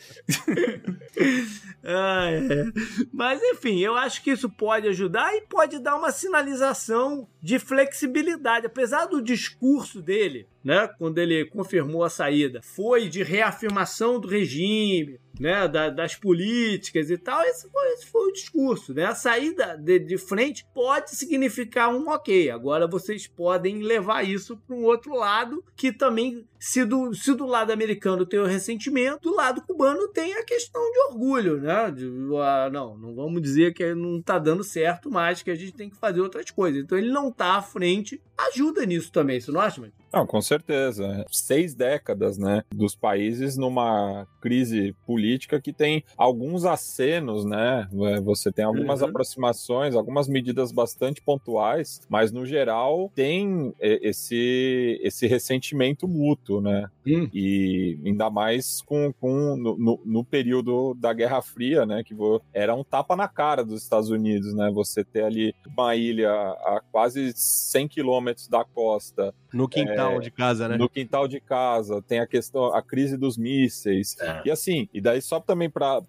Ah, é. Mas enfim, eu acho que isso pode ajudar e pode dar uma sinalização de flexibilidade. Apesar do discurso dele, né, quando ele confirmou a saída, foi de reafirmação do regime, né, da- das políticas e tal. Esse foi, esse foi o discurso, né? A saída de, de frente pode significar um ok. Agora vocês podem levar isso para um outro lado que também se do, se do lado americano tem o ressentimento, do lado cubano tem a questão de orgulho, né? De, ah, não, não vamos dizer que não tá dando certo, mas que a gente tem que fazer outras coisas. Então ele não tá à frente, ajuda nisso também, você não acha, mano? Não, com certeza. Seis décadas, né, dos países numa crise política que tem alguns acenos, né? Você tem algumas Uhum. aproximações, algumas medidas bastante pontuais, mas no geral tem eh, esse esse ressentimento mútuo, né? Hum. E ainda mais com, com no, no- no período da Guerra Fria, né? Que era um tapa na cara dos Estados Unidos, né? Você ter ali uma ilha a quase 100 quilômetros da costa, No quintal de casa, né? no quintal de casa, tem a questão, a crise dos mísseis. E assim, e daí só também para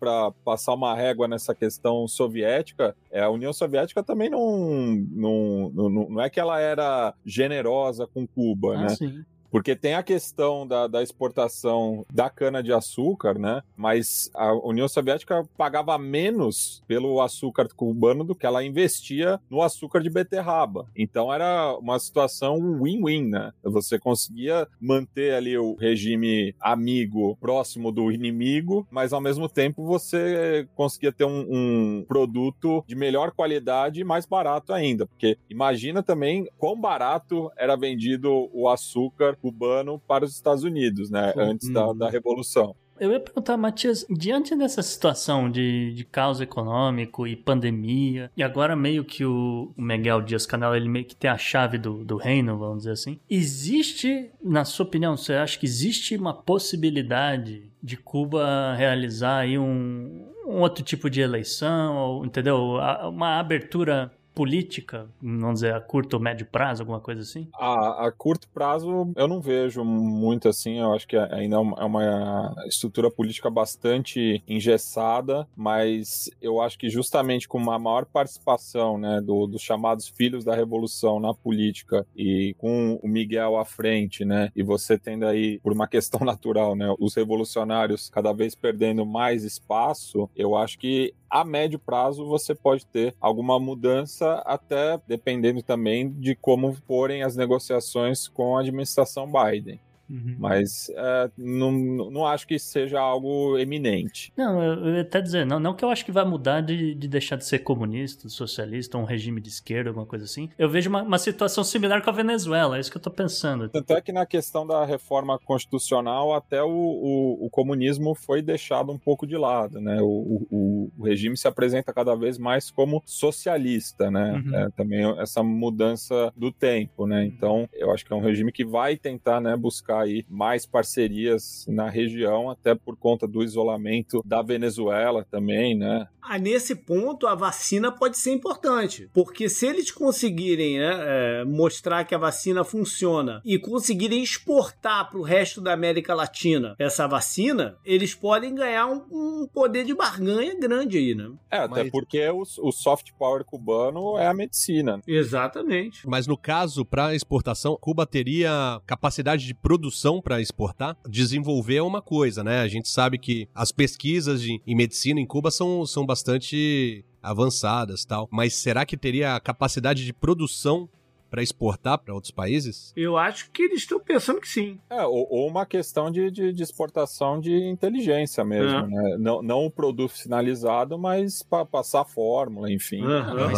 passar uma régua nessa questão soviética, é, a União Soviética também não, não, não, não é que ela era generosa com Cuba, Ah, né? sim. Porque tem a questão da, da exportação da cana-de-açúcar, né? Mas a União Soviética pagava menos pelo açúcar cubano do que ela investia no açúcar de beterraba. Então era uma situação win-win, né? Você conseguia manter ali o regime amigo próximo do inimigo, mas ao mesmo tempo você conseguia ter um, um produto de melhor qualidade e mais barato ainda. Porque imagina também quão barato era vendido o açúcar cubano para os Estados Unidos, né? Pô, Antes da, da Revolução. Eu ia perguntar, Matias, diante dessa situação de, de caos econômico e pandemia, e agora meio que o, Miguel Dias-Canel, ele meio que tem a chave do, do reino, vamos dizer assim, existe, na sua opinião, você acha que existe uma possibilidade de Cuba realizar aí um, um outro tipo de eleição, ou, entendeu? Uma abertura política, vamos dizer, a curto ou médio prazo, alguma coisa assim? A, a curto prazo, eu não vejo muito assim. Eu acho que ainda é uma, é uma estrutura política bastante engessada, mas eu acho que justamente com uma maior participação né, do- dos chamados filhos da revolução na política e com o Miguel à frente, né, e você tendo aí, por uma questão [LAUGHS] natural, né, os revolucionários cada vez perdendo mais espaço, eu acho que a médio prazo você pode ter alguma mudança, até dependendo também de como forem as negociações com a administração Biden. Mas é, não, não acho que seja algo eminente. Não, eu, eu ia até dizer, não, não que eu acho que vai mudar de, de deixar de ser comunista, socialista, um regime de esquerda, alguma coisa assim. Eu vejo uma, uma situação similar com a Venezuela, é isso que eu tô pensando. Tanto é que na questão da reforma constitucional, até o, o, o comunismo foi deixado um pouco de lado, né? O, o, o regime se apresenta cada vez mais como socialista, né? Uhum. É, também essa mudança do tempo, né? Então, eu acho que é um regime que vai tentar, né, buscar buscar aí mais parcerias na região, até por conta do isolamento da Venezuela também, né? Ah, nesse ponto, a vacina pode ser importante, porque se eles conseguirem né, é, mostrar que a vacina funciona e conseguirem exportar para o resto da América Latina essa vacina, eles podem ganhar um, um poder de barganha grande aí, né? É, até Mas... porque o, o soft power cubano é a medicina. Exatamente. Mas no caso, para exportação, Cuba teria capacidade de produção para exportar? Desenvolver é uma coisa, né? A gente sabe que as pesquisas de, em medicina em Cuba são, são bastante avançadas tal. Mas será que teria capacidade de produção para exportar para outros países? Eu acho que eles estão pensando que sim. É, ou, ou uma questão de, de, de, exportação de inteligência mesmo, é. né? Não, não o produto finalizado, mas para passar fórmula, enfim. Uhum.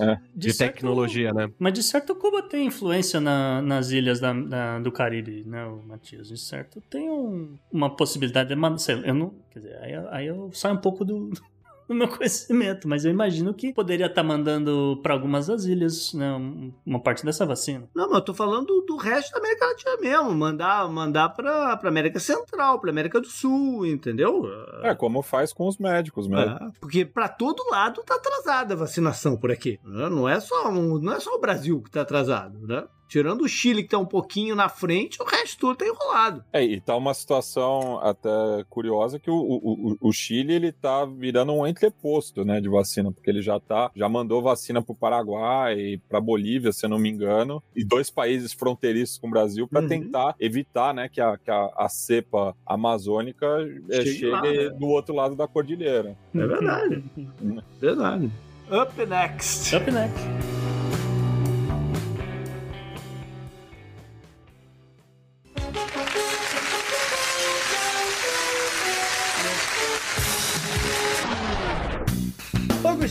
É. De, de certo, tecnologia, né? Mas de certo Cuba tem influência na, nas ilhas da, da, do Caribe, né, Matias? De certo tem um, uma possibilidade de... Eu não, quer dizer, aí, aí eu saio um pouco do no [LAUGHS] meu conhecimento, mas eu imagino que poderia estar tá mandando para algumas das ilhas, né, uma parte dessa vacina. Não, mas eu tô falando do resto da América Latina mesmo, mandar, mandar para para América Central, para América do Sul, entendeu? É, como faz com os médicos mesmo. É, porque para todo lado tá atrasada a vacinação por aqui. Né? Não é só não é só o Brasil que tá atrasado, né? Tirando o Chile, que tá um pouquinho na frente, o resto tudo tá enrolado. É, e tá uma situação até curiosa que o, o, o Chile, ele tá virando um entreposto, né, de vacina, porque ele já tá, já mandou vacina pro Paraguai, pra Bolívia, se eu não me engano, e dois países fronteiriços com o Brasil para uhum. tentar evitar, né, que a, que a, a cepa amazônica é, chegue, lá, né? do outro lado da cordilheira. É verdade. Uhum. [LAUGHS] verdade. Up next. Up next.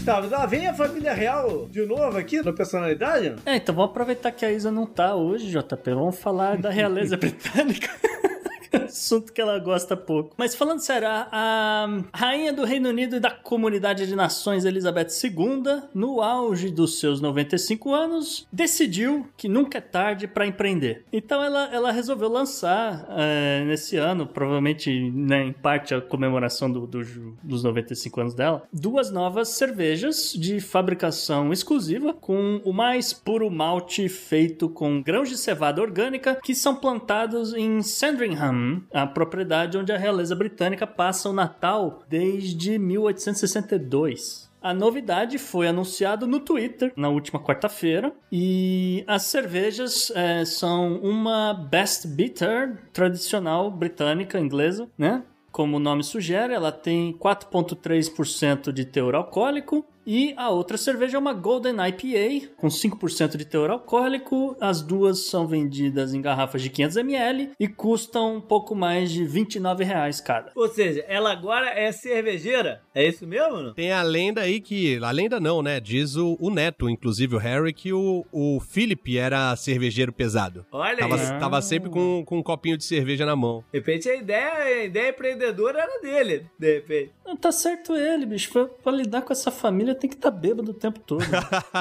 Gustavo, lá vem a família real de novo aqui na personalidade? É, então vamos aproveitar que a Isa não tá hoje, JP. Vamos falar da realeza britânica. [LAUGHS] [LAUGHS] assunto que ela gosta pouco. Mas falando sério, a, a, rainha do Reino Unido e da Comunidade de Nações Elizabeth II, no auge dos seus 95 anos, decidiu que nunca é tarde para empreender. Então ela, ela resolveu lançar é, nesse ano, provavelmente né, em parte a comemoração do, do, dos 95 anos dela, duas novas cervejas de fabricação exclusiva com o mais puro malte feito com grãos de cevada orgânica que são plantados em Sandringham, a propriedade onde a realeza britânica passa o Natal desde 1862. A novidade foi anunciada no Twitter na última quarta-feira e as cervejas é, são uma Best Bitter tradicional britânica inglesa, né? Como o nome sugere, ela tem 4,3% de teor alcoólico, e a outra cerveja é uma Golden IPA, com 5% de teor alcoólico. As duas são vendidas em garrafas de 500ml e custam um pouco mais de 29 reais cada. Ou seja, ela agora é cervejeira? É isso mesmo? Não? Tem a lenda aí que... A lenda não, né? Diz o, o neto, inclusive o Harry, que o, o Philip era cervejeiro pesado. Olha tava, aí. Tava sempre com, com um copinho de cerveja na mão. De repente a ideia, a ideia empreendedora era dele, de repente. Não, tá certo ele, bicho. Pra, pra lidar com essa família tem que estar tá bêbado o tempo todo.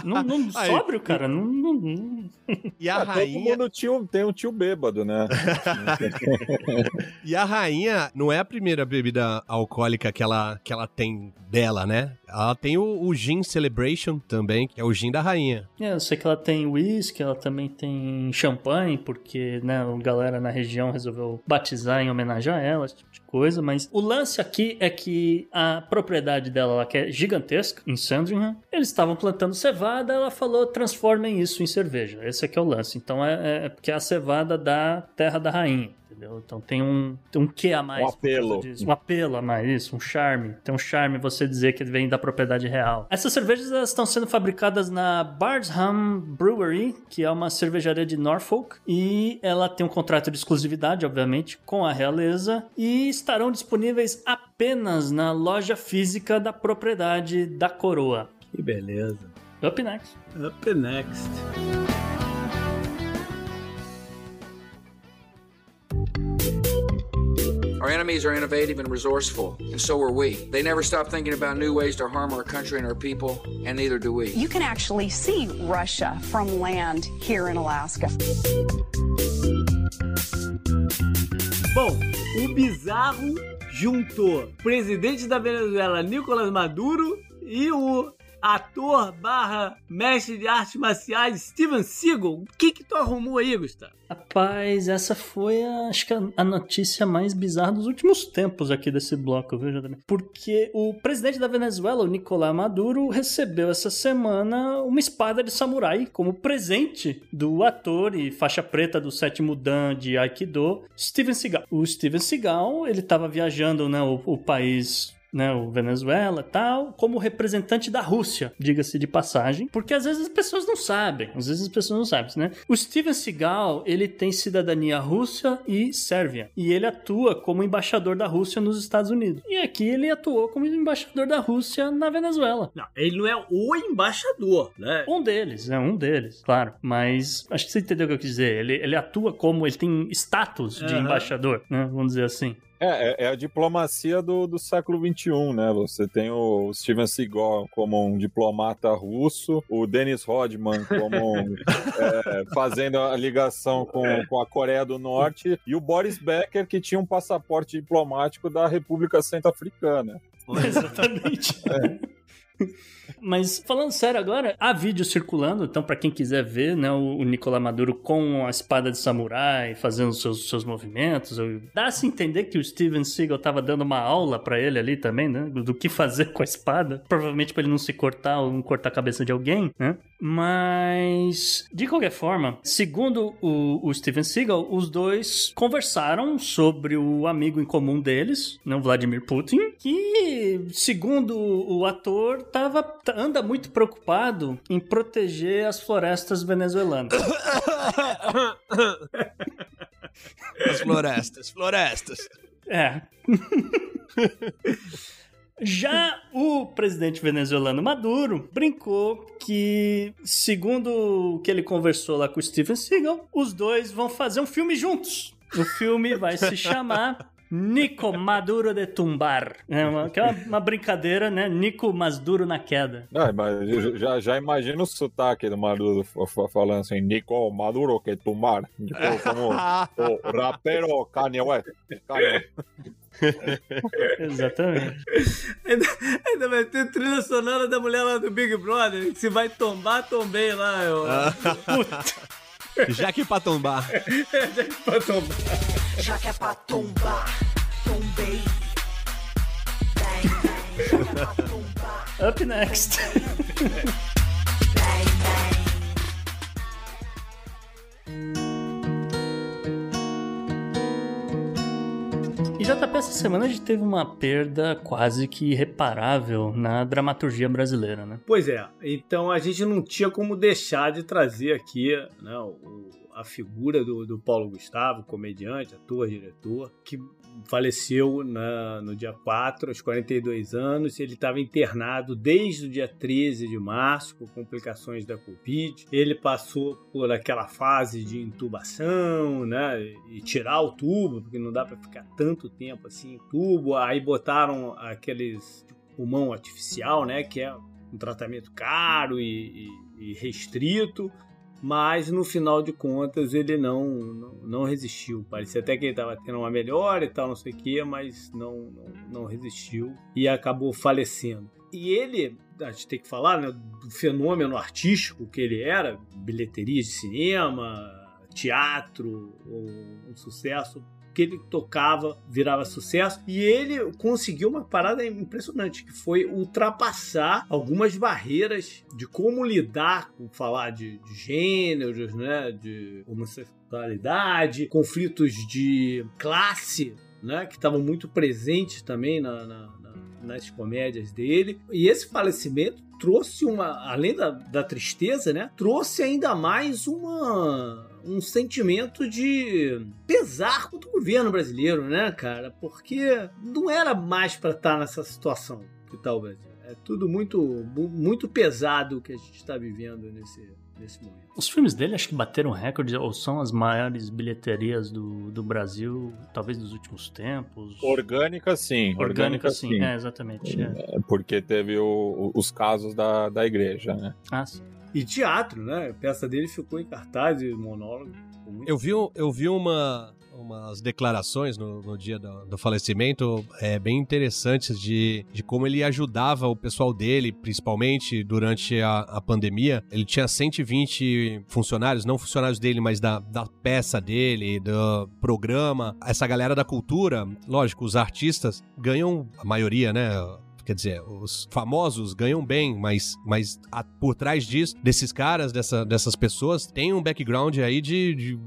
não, não [LAUGHS] sóbrio, cara. Não, não, não. [LAUGHS] E a ah, rainha. Todo mundo tio, tem um tio bêbado, né? [LAUGHS] e a rainha não é a primeira bebida alcoólica que ela, que ela tem dela, né? Ela tem o, o Gin Celebration também, que é o gin da rainha. É, eu sei que ela tem whisky, ela também tem champanhe, porque, né, a galera na região resolveu batizar em homenagem a ela, esse tipo coisa, mas o lance aqui é que a propriedade dela, ela que é gigantesca, em Sandringham, eles estavam plantando cevada, ela falou, transformem isso em cerveja. Esse aqui é o lance. Então é, é porque é a cevada da terra da rainha entendeu? Então tem um, tem um que a mais. Um apelo. Um apelo a mais, isso, um charme. Tem um charme você dizer que vem da propriedade real. Essas cervejas elas estão sendo fabricadas na Bardsham Brewery, que é uma cervejaria de Norfolk, e ela tem um contrato de exclusividade, obviamente, com a realeza, e estarão disponíveis apenas na loja física da propriedade da coroa. Que beleza. Up next. Up next. Our enemies are innovative and resourceful, and so are we. They never stop thinking about new ways to harm our country and our people, and neither do we. You can actually see Russia from land here in Alaska. Bom, o bizarro juntou presidente da Venezuela Nicolás Maduro e o ator barra mestre de artes marciais Steven Seagal. O que que tu arrumou aí, Gustavo? Rapaz, essa foi, a, acho que a, a notícia mais bizarra dos últimos tempos aqui desse bloco, viu, JB? Porque o presidente da Venezuela, o Nicolás Maduro, recebeu essa semana uma espada de samurai como presente do ator e faixa preta do sétimo Dan de Aikido, Steven Seagal. O Steven Seagal, ele tava viajando, né, o, o país né, o Venezuela tal, como representante da Rússia, diga-se de passagem, porque às vezes as pessoas não sabem, às vezes as pessoas não sabem, né? O Steven Seagal, ele tem cidadania russa e sérvia, e ele atua como embaixador da Rússia nos Estados Unidos. E aqui ele atuou como embaixador da Rússia na Venezuela. Não, ele não é o embaixador, né? Um deles, é um deles, claro. Mas acho que você entendeu o que eu quis dizer. Ele, ele atua como, ele tem status de Aham. embaixador, né? Vamos dizer assim. É, é, é a diplomacia do, do século XXI, né? Você tem o Steven Seagal como um diplomata russo, o Dennis Rodman como um, [LAUGHS] é, fazendo a ligação com, com a Coreia do Norte e o Boris Becker que tinha um passaporte diplomático da República Centro-Africana. Exatamente. Mas falando sério agora, há vídeo circulando, então pra quem quiser ver, né, o, o Nicolás Maduro com a espada de samurai, fazendo seus, seus movimentos, dá-se a entender que o Steven Seagal tava dando uma aula pra ele ali também, né, do que fazer [LAUGHS] com a espada, provavelmente pra ele não se cortar ou não cortar a cabeça de alguém, né? Mas, de qualquer forma, segundo o, o Steven Seagal, os dois conversaram sobre o amigo em comum deles, né, o Vladimir Putin, que, segundo o ator, tava, anda muito preocupado em proteger as florestas venezuelanas. [COUGHS] [COUGHS] As florestas, florestas. É. Já o presidente venezuelano Maduro brincou que, segundo o que ele conversou lá com o Steven Seagal, os dois vão fazer um filme juntos. O filme vai se chamar Nico Maduro de Tumbar. É uma, que é uma, uma brincadeira, né? Nico Maduro na queda. Ah, mas já, já imagino o sotaque do Maduro fa- fa- falando assim, Nico Maduro que tomar. Tipo, como o rapero Kanye West. Kanye. [LAUGHS] Exatamente. Ainda, ainda vai ter trilha sonora da mulher lá do Big Brother, que se vai tombar, tombei lá. Eu, [LAUGHS] Já que pra tombar. [LAUGHS] pra tombar. Já que é pra tombar, tombei. Bang, bang. Já que é pra tombar, Up next. bang, bang. E JP, essa semana a gente teve uma perda quase que irreparável na dramaturgia brasileira, né? Pois é, então a gente não tinha como deixar de trazer aqui né, o- a figura do, do Paulo Gustavo, comediante, ator, diretor, que faleceu na- no dia 4, aos 42 anos. Ele estava internado desde o dia 13 de março, por complicações da Covid. Ele passou por aquela fase de intubação, né? E tirar o tubo, porque não dá para ficar tanto tempo assim em tubo. Aí botaram aqueles pulmão artificial, né? Que é um tratamento caro e, e- e restrito, mas no final de contas ele não, não, não resistiu. Parecia até que ele estava tendo uma melhora e tal, não sei o que, mas não, não, não resistiu e acabou falecendo. E ele, a gente tem que falar né, do fenômeno artístico que ele era, bilheterias de cinema, teatro, um sucesso que ele tocava virava sucesso e ele conseguiu uma parada impressionante que foi ultrapassar algumas barreiras de como lidar com falar de, de gêneros, né, de homossexualidade, conflitos de classe, né, que estavam muito presentes também na- na- na- nas comédias dele. E esse falecimento trouxe uma, além da, da tristeza, né, trouxe ainda mais uma um sentimento de pesar contra o governo brasileiro, né, cara? Porque não era mais para estar nessa situação que tá o Brasil. É tudo muito mu- muito pesado o que a gente está vivendo nesse nesse momento. Os filmes dele acho que bateram recorde ou são as maiores bilheterias do, do Brasil, talvez dos últimos tempos. Orgânica, sim. Orgânica, sim. É, exatamente. é. É, Porque teve o- os casos da, da igreja, né? Ah, sim. E teatro, né? A peça dele ficou em cartaz e monólogo. Eu vi, eu vi uma, umas declarações no, no dia do, do falecimento é, bem interessantes de, de como ele ajudava o pessoal dele, principalmente durante a, a pandemia. Ele tinha 120 funcionários, não funcionários dele, mas da, da peça dele, do programa. Essa galera da cultura, lógico, os artistas ganham, a maioria, né? Quer dizer, os famosos ganham bem, mas, mas a- por trás disso, desses caras, dessa, dessas pessoas, tem um background aí de, de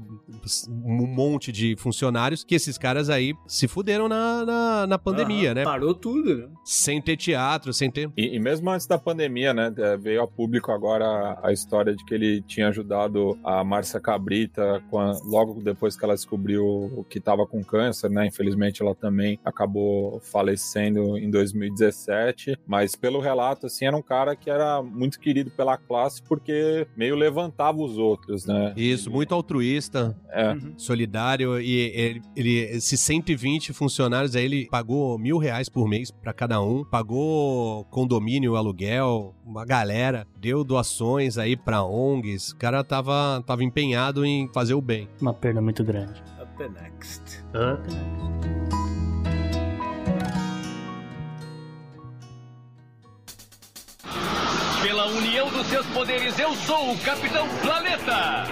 um monte de funcionários que esses caras aí se fuderam na, na, na pandemia, Aham, né? Parou tudo, né? Sem ter teatro, sem ter. E, e mesmo antes da pandemia, né, é, veio a público agora a história de que ele tinha ajudado a Márcia Cabrita quan- logo depois que ela descobriu que estava com câncer, né? Infelizmente ela também acabou falecendo em 2017, mas pelo relato, assim, era um cara que era muito querido pela classe porque meio levantava os outros, né? Isso, muito altruísta, É. Uhum. solidário, e ele, ele esses 120 funcionários aí, ele pagou mil reais por mês pra cada um, pagou condomínio, aluguel, uma galera, deu doações aí pra ONGs, o cara tava, tava empenhado em fazer o bem. Uma perda muito grande. Up next. Pela união dos seus poderes, eu sou o Capitão Planeta!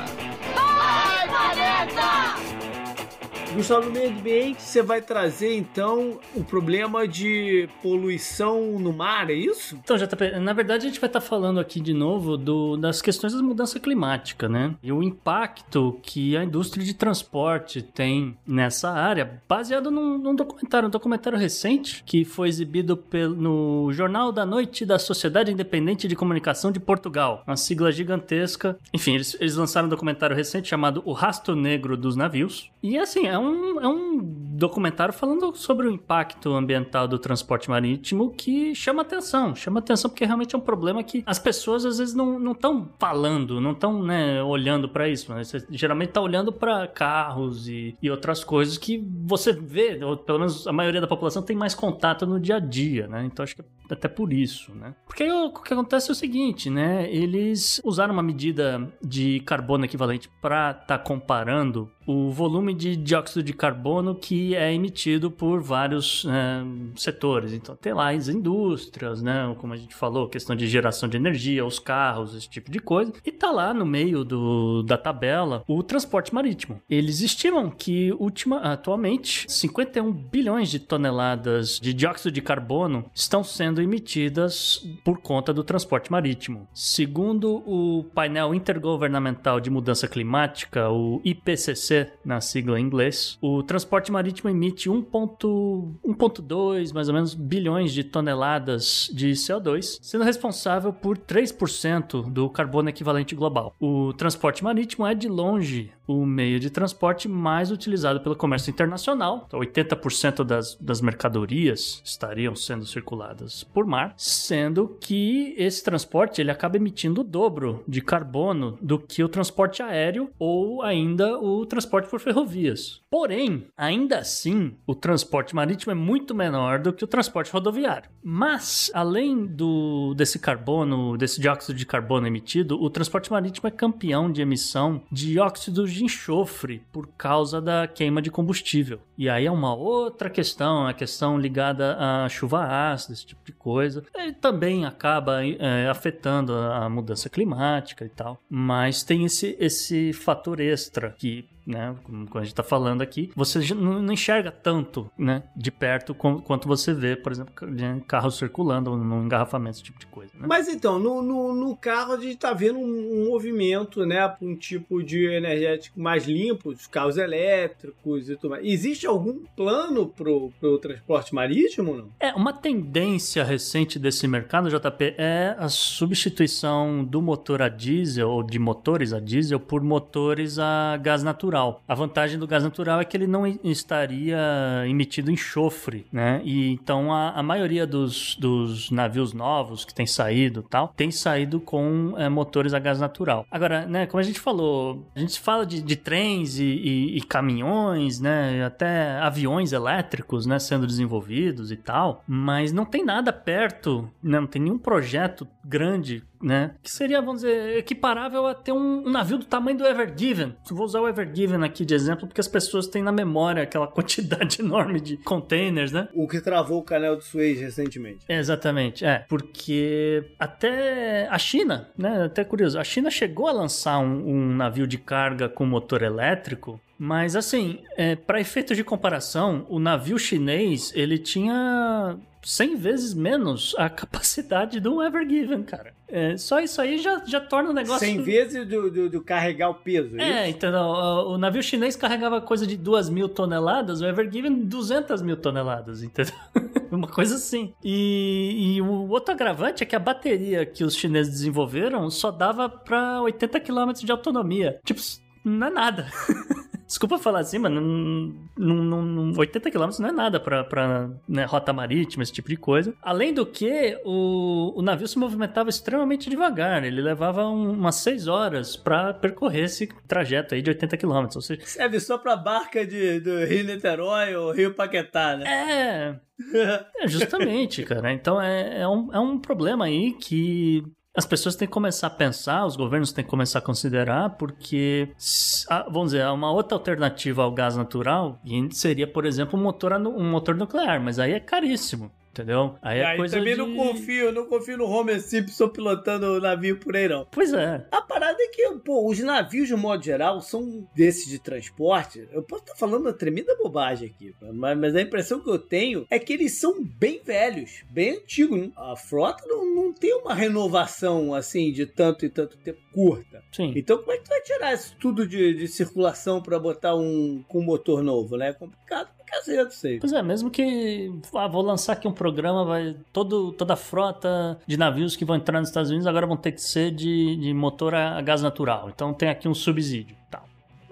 Gustavo, meio ambiente você vai trazer então o problema de poluição no mar, é isso? Então, JP, na verdade a gente vai estar falando aqui de novo do- das questões da mudança climática, né? E o impacto que a indústria de transporte tem nessa área, baseado num, num documentário, um documentário recente que foi exibido pel- no Jornal da Noite da Sociedade Independente de Comunicação de Portugal, uma sigla gigantesca. Enfim, eles, eles lançaram um documentário recente chamado O Rastro Negro dos Navios. E assim, é um, é um documentário falando sobre o impacto ambiental do transporte marítimo que chama atenção. Chama atenção porque realmente é um problema que as pessoas às vezes não estão falando, não estão né, olhando para isso. Né? Você geralmente está olhando para carros e, e outras coisas que você vê, ou pelo menos a maioria da população tem mais contato no dia a dia, né? Então acho que é até por isso, né? Porque aí, o que acontece é o seguinte, né? Eles usaram uma medida de carbono equivalente para estar comparando o volume de dióxido de carbono que é emitido por vários é, setores. Então, tem lá as indústrias, né? Como a gente falou, questão de geração de energia, os carros, esse tipo de coisa. E tá lá no meio do, da tabela o transporte marítimo. Eles estimam que ultima, atualmente 51 bilhões de toneladas de dióxido de carbono estão sendo emitidas por conta do transporte marítimo. Segundo o painel intergovernamental de mudança climática, o IPCC na sigla em inglês, o transporte marítimo emite 1,2 mais ou menos bilhões de toneladas de CO2, sendo responsável por 3% do carbono equivalente global. O transporte marítimo é de longe o meio de transporte mais utilizado pelo comércio internacional. Então, 80% das, das mercadorias estariam sendo circuladas por mar, sendo que esse transporte ele acaba emitindo o dobro de carbono do que o transporte aéreo ou ainda o transporte por ferrovias. Porém, ainda assim, o transporte marítimo é muito menor do que o transporte rodoviário. Mas, além do desse carbono, desse dióxido de carbono emitido, o transporte marítimo é campeão de emissão de dióxido de enxofre por causa da queima de combustível. E aí é uma outra questão, a questão ligada à chuva ácida, esse tipo de coisa. Ele também acaba é, afetando a mudança climática e tal. Mas tem esse, esse fator extra que né? Como a gente está falando aqui, você não enxerga tanto, né? De perto com- quanto você vê, por exemplo, de carros circulando no engarrafamento, esse tipo de coisa. Né? Mas então, no, no, no carro a gente tá vendo um, um movimento, né, um tipo de energético mais limpo, os carros elétricos e tudo mais. Existe algum plano pro, pro transporte marítimo, não? É, uma tendência recente desse mercado, JP, é a substituição do motor a diesel, ou de motores a diesel, por motores a gás natural. A vantagem do gás natural é que ele não estaria emitido enxofre, né? E então a, a maioria dos, dos navios novos que tem saído tal, tem saído com é, motores a gás natural. Agora, né, como a gente falou, a gente fala de, de trens e, e- e caminhões, né? Até aviões elétricos, né? Sendo desenvolvidos e tal, mas não tem nada perto, né, não tem nenhum projeto grande né? Que seria, vamos dizer, equiparável a ter um, um navio do tamanho do Ever Given. Vou usar o Ever Given aqui de exemplo, porque as pessoas têm na memória aquela [LAUGHS] quantidade enorme de containers, né? O que travou o canal de Suez recentemente. Exatamente, é. Porque até a China, né? Até curioso, a China chegou a lançar um, um navio de carga com motor elétrico. Mas assim, é, para efeitos de comparação, o navio chinês ele tinha 100 vezes menos a [LAUGHS] capacidade do Ever Given, cara. É, só isso aí já, já torna o negócio. 100 vezes do, do, do carregar o peso, É, isso? entendeu? O, o navio chinês carregava coisa de 2 mil toneladas, o Ever Given 200 mil toneladas, entendeu? [LAUGHS] Uma coisa assim. E, e o outro agravante é que a bateria que os chineses desenvolveram só dava pra 80 km de autonomia. Tipo, não é nada. [LAUGHS] Desculpa falar assim, mas não, não, não, 80 km não é nada pra, pra né, rota marítima, esse tipo de coisa. Além do que, o, o navio se movimentava extremamente devagar. Ele levava um, umas 6 horas pra percorrer esse trajeto aí de 80 km. Ou seja, Serve só pra barca de, do Rio Niterói ou Rio Paquetá, né? é, [LAUGHS] é, justamente, cara. Então é, é, um, é um problema aí que as pessoas têm que começar a pensar, os governos têm que começar a considerar, porque, vamos dizer, uma outra alternativa ao gás natural seria, por exemplo, um motor, um motor nuclear, mas aí é caríssimo. Entendeu? Aí é Aí coisa também de... não confio, não confio no Homer Simpson pilotando o navio por aí, não. Pois é. A parada é que, pô, os navios, de modo geral, são desses de transporte. Eu posso estar falando uma tremenda bobagem aqui, mas, mas a impressão que eu tenho é que eles são bem velhos, bem antigos. A frota não, não tem uma renovação, assim, de tanto e tanto tempo curta. Sim. Então, como é que tu vai tirar isso tudo de, de circulação pra botar um com motor novo, né? É complicado cacete aí. Pois é, mesmo que ah, vou lançar aqui um programa, vai todo, toda a frota de navios que vão entrar nos Estados Unidos agora vão ter que ser de, de motor a, a gás natural. Então tem aqui um subsídio. Tal.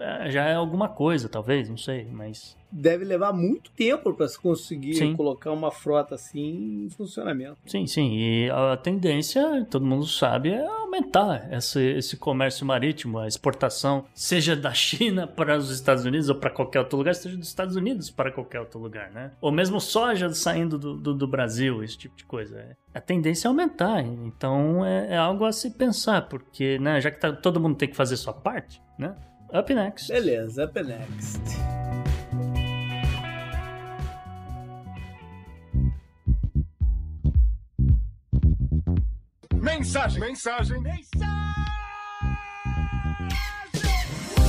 É, já é alguma coisa, talvez, não sei, mas. Deve levar muito tempo pra se conseguir Sim. colocar uma frota assim em funcionamento. Sim, sim. E a tendência, todo mundo sabe, é aumentar esse, esse comércio marítimo, a exportação, seja da China [LAUGHS] para os Estados Unidos ou para qualquer outro lugar, seja dos Estados Unidos para qualquer outro lugar, né? Ou mesmo soja saindo do, do, do Brasil, esse tipo de coisa. A tendência é aumentar, então é, é algo a se pensar, porque, né, já que tá- todo mundo tem que fazer sua parte, né? Up next. Beleza, up next. Mensagem, mensagem.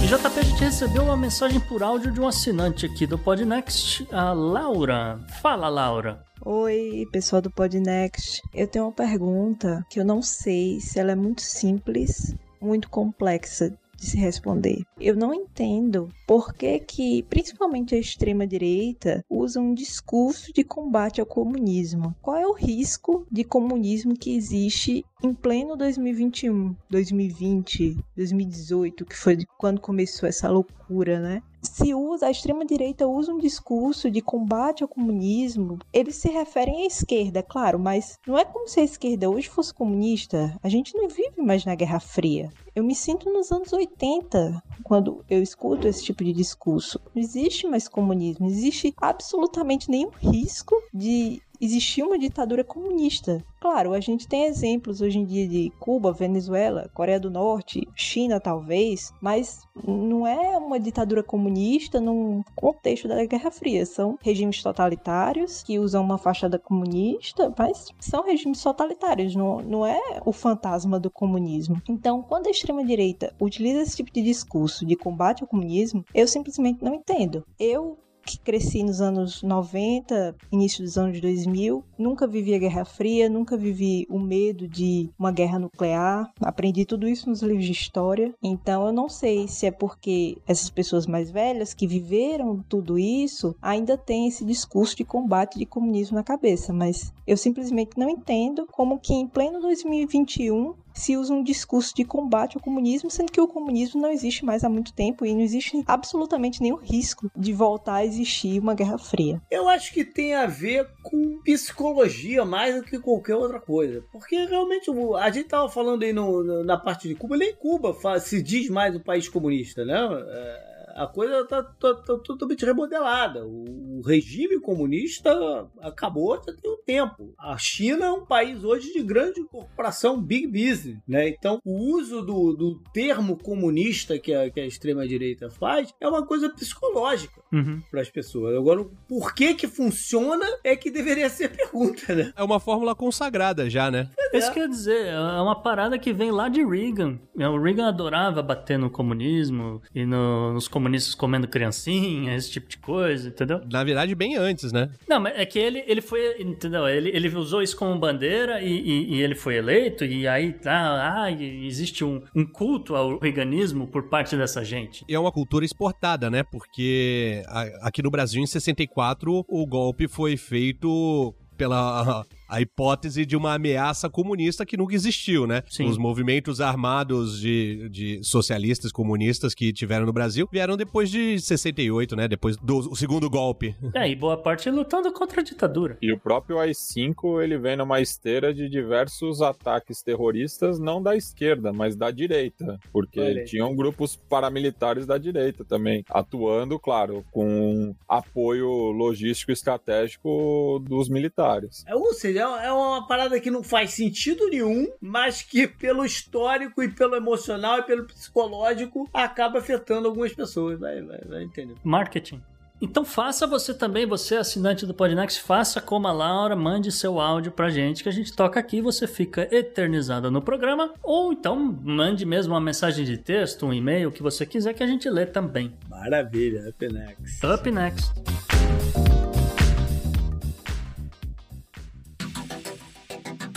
E JP, a gente recebeu uma mensagem por áudio de um assinante aqui do Podnext, a Laura. Fala, Laura. Oi, pessoal do Podnext. Eu tenho uma pergunta que eu não sei se ela é muito simples, muito complexa de se responder. Eu não entendo por que que, principalmente a extrema-direita, usa um discurso de combate ao comunismo. Qual é o risco de comunismo que existe em pleno 2021, 2020, 2018, que foi quando começou essa loucura, né? Se usa, a extrema-direita usa um discurso de combate ao comunismo, eles se referem à esquerda, claro, mas não é como se a esquerda hoje fosse comunista. A gente não vive mais na Guerra Fria. Eu me sinto nos anos 80 quando eu escuto esse tipo de discurso. Não existe mais comunismo, não existe absolutamente nenhum risco de existir uma ditadura comunista. Claro, a gente tem exemplos hoje em dia de Cuba, Venezuela, Coreia do Norte, China talvez, mas não é uma ditadura comunista num contexto da Guerra Fria. São regimes totalitários que usam uma fachada comunista, mas são regimes totalitários, não, não é o fantasma do comunismo. Então, quando a extrema-direita utiliza esse tipo de discurso de combate ao comunismo, eu simplesmente não entendo. Eu que cresci nos anos 90, início dos anos 2000, nunca vivi a Guerra Fria, nunca vivi o medo de uma guerra nuclear. Aprendi tudo isso nos livros de história. Então eu não sei se é porque essas pessoas mais velhas que viveram tudo isso ainda têm esse discurso de combate de comunismo na cabeça, mas eu simplesmente não entendo como que em pleno 2021 se usa um discurso de combate ao comunismo, sendo que o comunismo não existe mais há muito tempo e não existe absolutamente nenhum risco de voltar a existir uma Guerra Fria. Eu acho que tem a ver com psicologia mais do que qualquer outra coisa. Porque realmente a gente tava falando aí no- na parte de Cuba, nem Cuba se diz mais um país comunista, né? É, a coisa tá, tá- tá totalmente remodelada. O, o regime comunista acabou já tem um tempo. A China é um país hoje de grande corporação, big business, né? Então, o uso do, do termo comunista que a, que a extrema-direita faz é uma coisa psicológica Uhum. para as pessoas. Agora, o por que que funciona é que deveria ser pergunta, né? É uma fórmula consagrada já, né? Isso quer dizer, é uma parada que vem lá de Reagan. É, O Reagan adorava bater no comunismo e no- nos comunistas comendo criancinha, esse tipo de coisa, entendeu? Na verdade, bem antes, né? Não, mas é que ele, ele foi, entendeu? Ele, ele usou isso como bandeira e, e- e ele foi eleito, e aí tá, ah, existe um, um culto ao reaganismo por parte dessa gente. E é uma cultura exportada, né? Porque aqui no Brasil, em 64, o golpe foi feito pela a hipótese de uma ameaça comunista que nunca existiu, né? Sim. Os movimentos armados de, de socialistas comunistas que tiveram no Brasil vieram depois de 68, né? Depois do segundo golpe. É, e boa parte lutando contra a ditadura. E o próprio AI-5, ele vem numa esteira de diversos ataques terroristas, não da esquerda, mas da direita. Porque tinham grupos paramilitares da direita também, atuando, claro, com apoio logístico e estratégico dos militares. É, Ou seja, é uma parada que não faz sentido nenhum, mas que pelo histórico e pelo emocional e pelo psicológico acaba afetando algumas pessoas. Vai, vai, vai entender. Marketing. Então faça você também, você assinante do Podnext, faça como a Laura, mande seu áudio pra gente que a gente toca aqui, você fica eternizado no programa, ou então mande mesmo uma mensagem de texto, um e-mail, o que você quiser que a gente lê também. Maravilha, Up Next. Up next.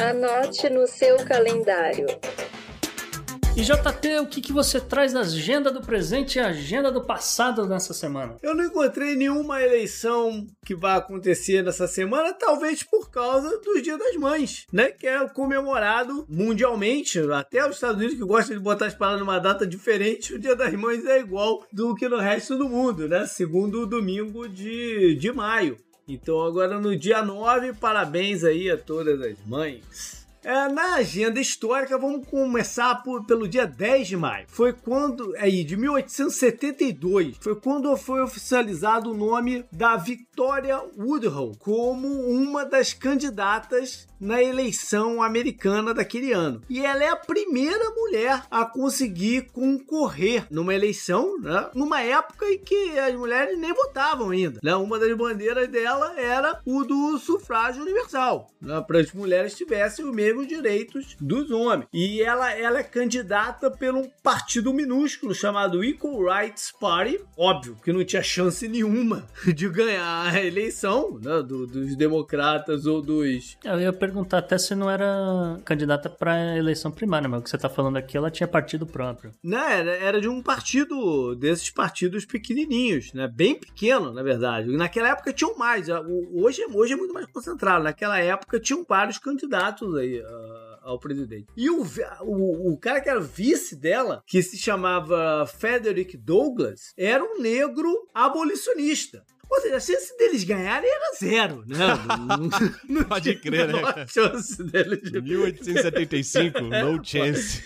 Anote no seu calendário. E JT, o que, que você traz da agenda do presente e agenda do passado nessa semana? Eu não encontrei nenhuma eleição que vai acontecer nessa semana, talvez por causa do Dia das Mães, né? Que é comemorado mundialmente. Até os Estados Unidos que gostam de botar as palavras numa data diferente, o Dia das Mães é igual do que no resto do mundo, né? Segundo domingo de, de maio. Então agora no dia 9, parabéns aí a todas as mães. É, na agenda histórica, vamos começar por- pelo dia 10 de maio. Foi quando, aí, de 1872, foi quando foi oficializado o nome da Victoria Woodhull como uma das candidatas na eleição americana daquele ano. E ela é a primeira mulher a conseguir concorrer numa eleição, né, numa época em que as mulheres nem votavam ainda. Né? Uma das bandeiras dela era o do sufrágio universal, né, para as mulheres tivessem os mesmos direitos dos homens. E ela, ela é candidata por um partido minúsculo chamado Equal Rights Party. Óbvio que não tinha chance nenhuma [LAUGHS] de ganhar a eleição né, do- dos democratas ou dos Eu ia perguntar até se não era candidata pra eleição primária, mas o que você tá falando aqui, ela tinha partido próprio. né, era, era de um partido, desses partidos pequenininhos, né, bem pequeno, na verdade. Naquela época tinham mais, hoje, hoje é muito mais concentrado. Naquela época tinham vários candidatos aí ao presidente. E o, o, o cara que era vice dela, que se chamava Frederick Douglass, era um negro abolicionista. Ou seja, a chance deles ganharem era zero, né? [LAUGHS] Não- não Pode crer, a né? chance deles de 1875, [LAUGHS] no chance.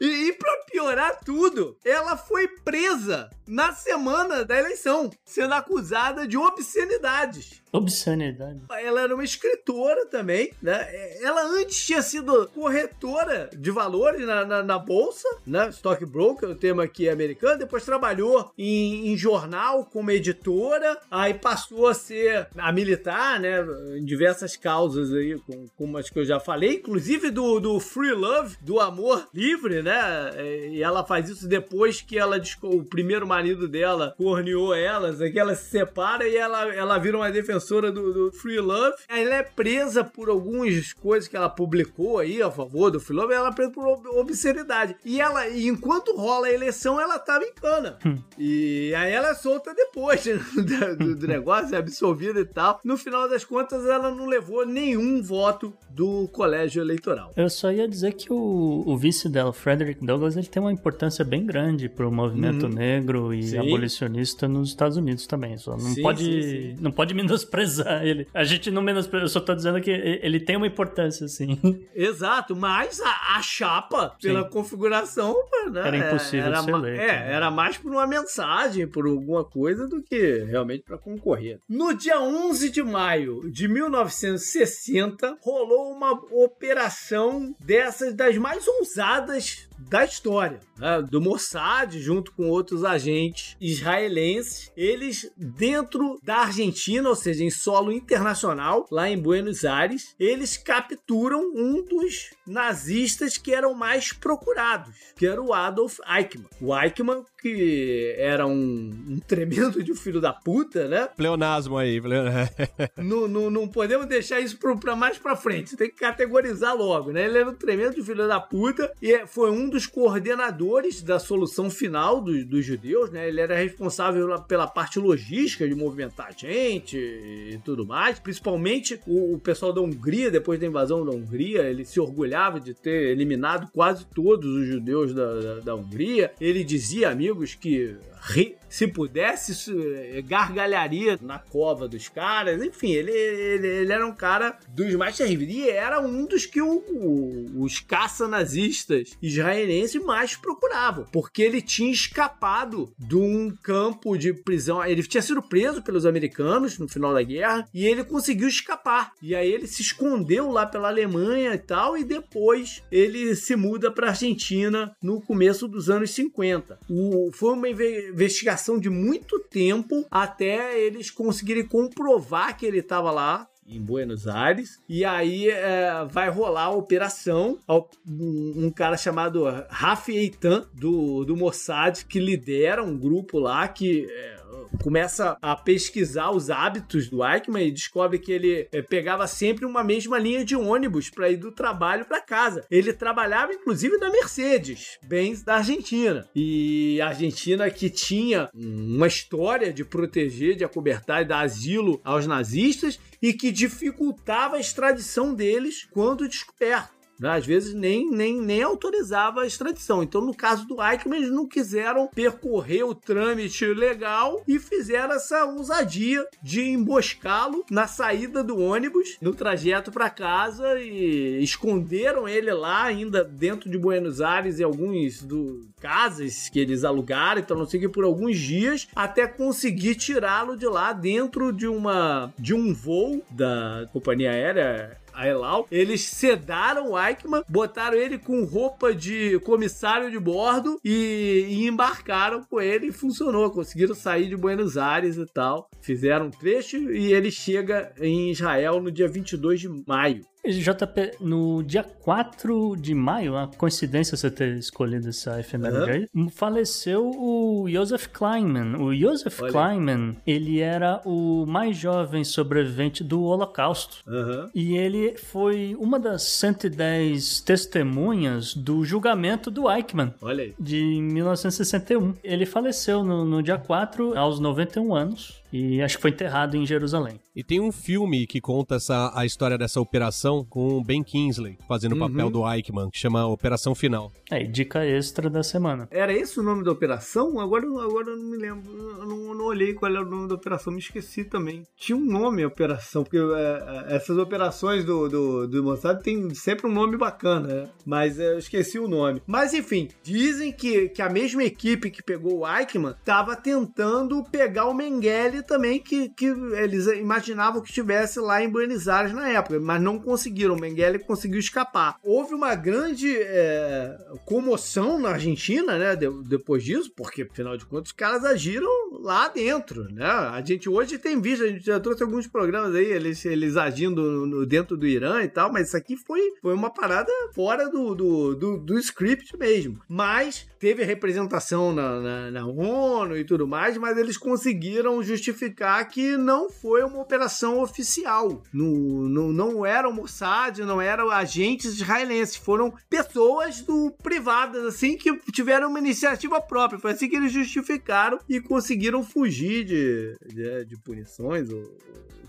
e, e pra piorar tudo, ela foi presa na semana da eleição, sendo acusada de obscenidades. Obscenidade. Ela era uma escritora também, né? Ela antes tinha sido corretora de valores na, na, na bolsa, né? Stockbroker, o termo aqui é americano. Depois trabalhou em, em jornal como editora. Aí passou a ser a militar, né? Em diversas causas aí, com, como as que eu já falei. Inclusive do, do Free Love, do amor livre, né? É, E ela faz isso depois que ela o primeiro marido dela corneou elas, é que ela se separa e ela, ela vira uma defensora do, do Free Love. Ela é presa por algumas coisas que ela publicou aí a favor do Free Love, ela é presa por ob- obscenidade. E ela, enquanto rola a eleição, ela tava em cana. E aí ela é solta depois [LAUGHS] né, do, do negócio, é absolvida e tal. No final das contas, ela não levou nenhum voto do colégio eleitoral. Eu só ia dizer que o, o vice dela, Frederick Douglass, ele tem uma importância bem grande pro movimento Uhum. negro e Sim. abolicionista nos Estados Unidos também. Só não Sim, pode sim, sim. não pode [LAUGHS] menosprezar menosprezar [LAUGHS] ele. A gente não menospreza, eu só tô dizendo que ele tem uma importância, assim. [LAUGHS] Exato, mas a, a chapa, pela Sim. configuração, né, Era impossível era, ser eleito, É, né? era mais por uma mensagem, por alguma coisa, do que realmente para concorrer. No dia 11 de maio de 1960, rolou uma operação dessas das mais ousadas da história, né, do Mossad, junto com outros agentes israelenses. Eles, dentro da Argentina, ou seja, em solo internacional, lá em Buenos Aires, eles capturam um dos nazistas que eram mais procurados, que era o Adolf Eichmann. O Eichmann, que era um, um tremendo de um filho da puta, né? Pleonasmo aí. pleo- [LAUGHS] não, não, não podemos deixar isso pro- pra mais pra frente. Tem que categorizar logo, né? Ele era um tremendo filho da puta e é- foi um dos coordenadores da solução final dos, dos judeus, né? Ele era responsável pela- pela parte logística de movimentar gente e tudo mais. Principalmente o, o pessoal da Hungria, depois da invasão da Hungria, ele se orgulhava de ter eliminado quase todos os judeus da, da, da Hungria. Ele dizia, amigos, que ri- se pudesse, eh, gargalharia na cova dos caras. Enfim, ele, ele, ele era um cara dos mais terríveis. E era um dos que o- o- os caça-nazistas israelenses mais procuravam. Porque ele tinha escapado de um campo de prisão. Ele tinha sido preso pelos americanos no final da guerra e ele conseguiu escapar. E aí ele se escondeu lá pela Alemanha e tal. E depois ele se muda para Argentina no começo dos anos 50. O, foi uma investigação de muito tempo até eles conseguirem comprovar que ele estava lá em Buenos Aires. E aí é, vai rolar a operação. Um, um cara chamado Rafi Eitan, do, do Mossad, que lidera um grupo lá que. é, Começa a pesquisar os hábitos do Eichmann e descobre que ele é, pegava sempre uma mesma linha de ônibus para ir do trabalho para casa. Ele trabalhava inclusive na Mercedes, Benz da Argentina. E a Argentina que tinha uma história de proteger, de acobertar e dar asilo aos nazistas e que dificultava a extradição deles quando descoberto. Né? Às vezes nem, nem, nem autorizava a extradição. Então, no caso do Eichmann, eles não quiseram percorrer o trâmite legal e fizeram essa ousadia de emboscá-lo na saída do ônibus, no trajeto para casa e esconderam ele lá, ainda dentro de Buenos Aires, em alguns do, casas que eles alugaram, então não sei que, por alguns dias, até conseguir tirá-lo de lá dentro de uma de um voo da companhia aérea a Elal, eles sedaram o Eichmann, botaram ele com roupa de comissário de bordo e, e embarcaram com ele e funcionou. Conseguiram sair de Buenos Aires e tal. Fizeram um trecho e ele chega em Israel no dia 22 de maio. JP, no dia 4 de maio, a coincidência você ter escolhido essa efeméride aí, faleceu o Joseph Kleinman. O Joseph Olha. Kleinman, ele era o mais jovem sobrevivente do Holocausto. Aham. E ele foi uma das 110 testemunhas do julgamento do Eichmann. Olha aí. De 1961. Ele faleceu no, no dia 4, aos 91 anos. E acho que foi enterrado em Jerusalém. E tem um filme que conta essa, a história dessa operação com o Ben Kingsley fazendo o papel do Eichmann, que chama Operação Final. É, dica extra da semana. Era esse o nome da operação? Agora, agora eu não me lembro. Eu não, não olhei qual era o nome da operação, me esqueci também. Tinha um nome a operação, porque é, é, essas operações do, do, do Mossad tem sempre um nome bacana, né? Mas é, eu esqueci o nome. Mas enfim, dizem que, que a mesma equipe que pegou o Eichmann estava tentando pegar o Mengele também, que, que eles imaginavam que estivesse lá em Buenos Aires na época, mas não conseguiram. O Mengele conseguiu escapar. Houve uma grande é, comoção na Argentina, né? de- depois disso, porque afinal de contas os caras agiram lá dentro, né? A gente hoje tem visto, a gente já trouxe alguns programas aí, eles, eles agindo no- dentro do Irã e tal, mas isso aqui foi, foi uma parada fora do, do, do, do script mesmo. Mas teve representação na, na, na ONU e tudo mais, mas eles conseguiram justificar que não foi uma operação oficial. No, no, não era o Mossad, não eram agentes israelenses, foram pessoas do privadas, assim, que tiveram uma iniciativa própria. Foi assim que eles justificaram e conseguiram conseguiram fugir de, de, de punições ou,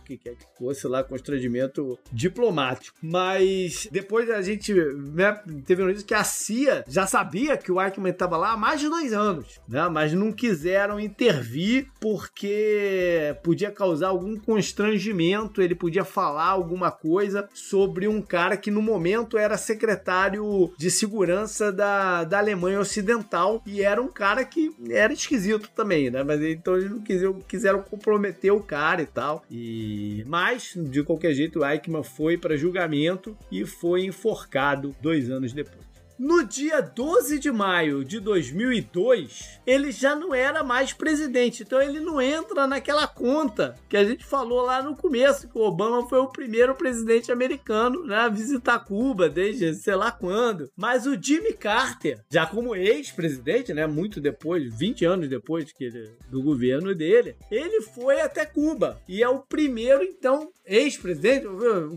que quer que fosse lá, constrangimento diplomático. Mas depois a gente né, teve notícia que a CIA já sabia que o Eichmann estava lá há mais de dois anos, né? Mas não quiseram intervir porque podia causar algum constrangimento, ele podia falar alguma coisa sobre um cara que no momento era secretário de segurança da, da Alemanha Ocidental e era um cara que era esquisito também, né? Mas então eles não quiseram, quiseram comprometer o cara e tal. E mas de qualquer jeito Eichmann foi para julgamento e foi enforcado dois anos depois. No dia 12 de maio de 2002, ele já não era mais presidente, então ele não entra naquela conta que a gente falou lá no começo, que o Obama foi o primeiro presidente americano né, a visitar Cuba desde sei lá quando. Mas o Jimmy Carter, já como ex-presidente, né, muito depois, 20 anos depois que ele, do governo dele, ele foi até Cuba e é o primeiro, então, ex-presidente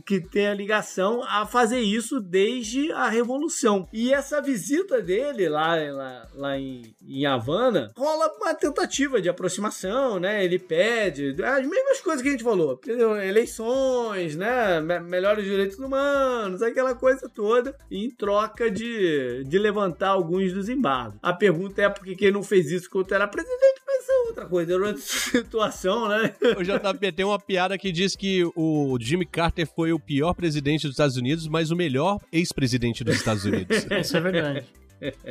que tem a ligação a fazer isso desde a Revolução. E essa visita dele lá, lá, lá em, em Havana rola uma tentativa de aproximação, né? Ele pede as mesmas coisas que a gente falou: eleições, né? Me melhores direitos humanos, aquela coisa toda, em troca de, de levantar alguns dos embargos. A pergunta é por que ele não fez isso quando era presidente, outra coisa, era outra [LAUGHS] situação, né? O JP tem uma piada que diz que o Jimmy Carter foi o pior presidente dos Estados Unidos, mas o melhor ex-presidente dos Estados Unidos. [LAUGHS] Isso é verdade.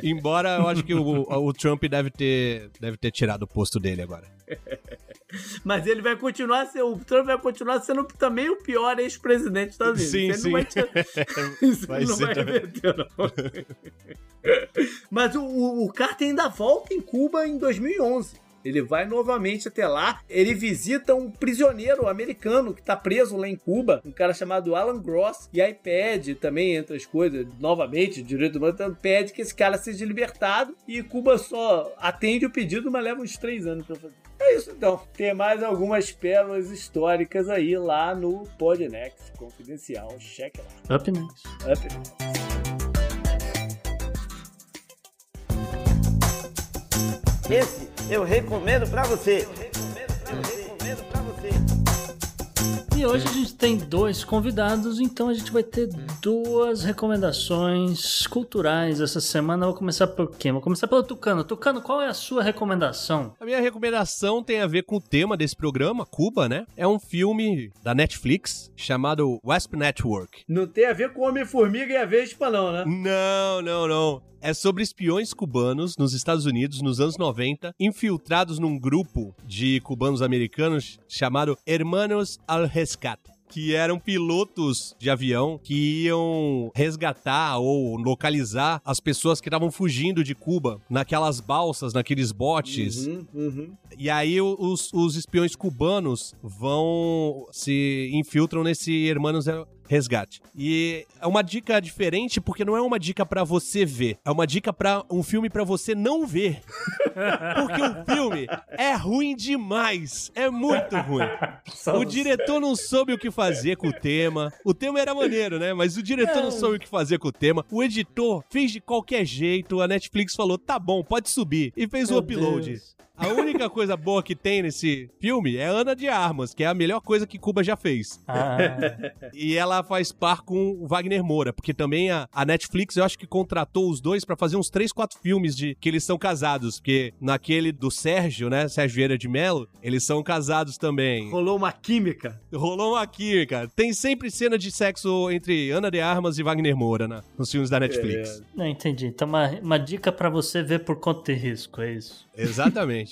Embora eu acho que o, o Trump deve ter, deve ter tirado o posto dele agora. Mas ele vai continuar sendo. O Trump vai continuar sendo também o pior ex-presidente dos Estados Unidos. Sim, ele sim. Não [LAUGHS] vai, não ser vai reverter, não. Mas o, o, o Carter ainda volta em Cuba em 2011. Ele vai novamente até lá. Ele visita um prisioneiro americano que está preso lá em Cuba, um cara chamado Alan Gross. E aí pede também, entre as coisas, novamente, direito humano, então pede que esse cara seja libertado. E Cuba só atende o pedido, mas leva uns três anos para fazer. É isso então. Tem mais algumas pérolas históricas aí lá no Podnext Confidencial. Cheque lá. Up next. Up next. Esse eu recomendo pra você. Eu recomendo pra você. E hoje a gente tem dois convidados, então a gente vai ter duas recomendações culturais essa semana. Eu vou começar por quem? Vou começar pelo Tucano. Tucano, qual é a sua recomendação? A minha recomendação tem a ver com o tema desse programa, Cuba, né? É um filme da Netflix chamado Wasp Network. Não tem a ver com Homem-Formiga e a Vespa, não, né? Não, não, não. É sobre espiões cubanos nos Estados Unidos nos anos 90, infiltrados num grupo de cubanos americanos chamado Hermanos al Rescate. Que eram pilotos de avião que iam resgatar ou localizar as pessoas que estavam fugindo de Cuba naquelas balsas, naqueles botes. Uhum, uhum. E aí os, os espiões cubanos vão se infiltram nesse Hermanos Resgate. E é uma dica diferente porque não é uma dica pra você ver, é uma dica para um filme pra você não ver. [LAUGHS] Porque o filme é ruim demais, é muito ruim. [LAUGHS] O diretor não soube o que fazer com o tema. O tema era maneiro, né? Mas o diretor não soube o que fazer com o tema. O editor fez de qualquer jeito. A Netflix falou: tá bom, pode subir. E fez o Meu upload. Deus. A única coisa boa que tem nesse filme é Ana de Armas, que é a melhor coisa que Cuba já fez. Ah, E ela faz par com o Wagner Moura, porque também a, a Netflix, eu acho que contratou os dois pra fazer uns 3, 4 filmes de que eles são casados, porque naquele do Sérgio, né, Sérgio Vieira de Mello, eles são casados também. Rolou uma química. Rolou uma química. Tem sempre cena de sexo entre Ana de Armas e Wagner Moura, né, nos filmes da Netflix. não entendi. Então, uma, uma dica pra você ver por conta de risco, é isso. Exatamente.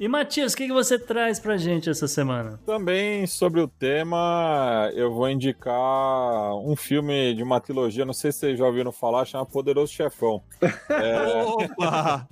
E Matias, o que, que você traz pra gente essa semana? Também sobre o tema, eu vou indicar um filme de uma trilogia, não sei se vocês já ouviram falar, chama Poderoso Chefão. [LAUGHS] É, Opa!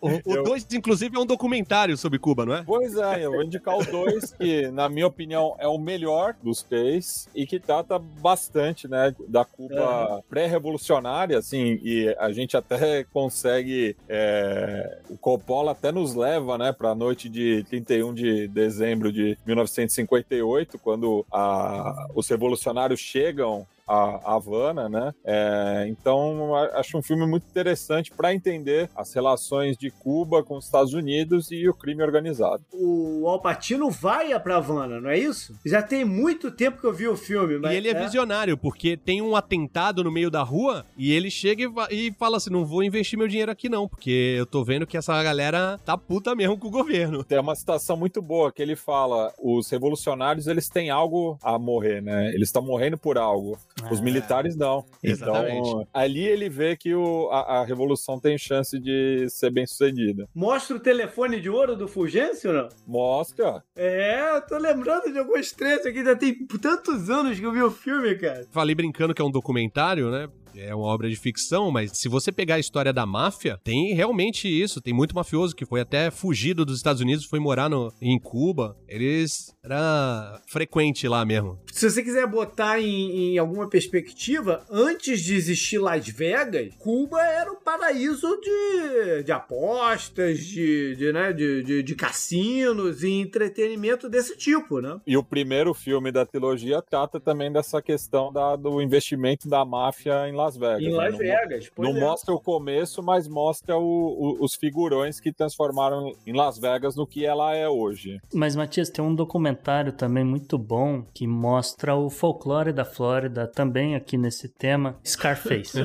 O 2, inclusive, é um documentário sobre Cuba, não é? Pois é, eu vou indicar o dois, que na minha opinião é o melhor dos três e que trata bastante, né, da Cuba pré-revolucionária, assim, e a gente até consegue, é, o Coppola até nos leva, né, para a noite de 31 de dezembro de 1958, quando a- os revolucionários chegam a Havana, né? É, então, acho um filme muito interessante para entender as relações de Cuba com os Estados Unidos e o crime organizado. O Alpatino vai pra Havana, não é isso? Já tem muito tempo que eu vi o filme, mas. E ele é, visionário, porque tem um atentado no meio da rua e ele chega e, e fala assim: não vou investir meu dinheiro aqui não, porque eu tô vendo que essa galera tá puta mesmo com o governo. Tem uma citação muito boa que ele fala: os revolucionários eles têm algo a morrer, né? Eles estão morrendo por algo. Os militares não. Exatamente. Então, ali ele vê que o- a, a revolução tem chance de ser bem sucedida. Mostra o telefone de ouro do Fulgêncio, não? Mostra. É, eu tô lembrando de alguns trechos aqui, já tem tantos anos que eu vi o filme, cara. Falei brincando que é um documentário, né? É uma obra de ficção, mas se você pegar a história da máfia, tem realmente isso. Tem muito mafioso que foi até fugido dos Estados Unidos, foi morar no, em Cuba. Eles era frequente lá mesmo. Se você quiser botar em, em alguma perspectiva, antes de existir Las Vegas, Cuba era um paraíso de, de apostas, de, de, né, de, de, de cassinos e entretenimento desse tipo, né? E o primeiro filme da trilogia trata também dessa questão da- do investimento da máfia em Las Vegas. Em né? Las Não- Vegas, pois Não é. mostra o começo, mas mostra o- o- os figurões que transformaram em Las Vegas no que ela é hoje. Mas, Matias, tem um documentário também muito bom que mostra o folclore da Flórida, também aqui nesse tema, Scarface.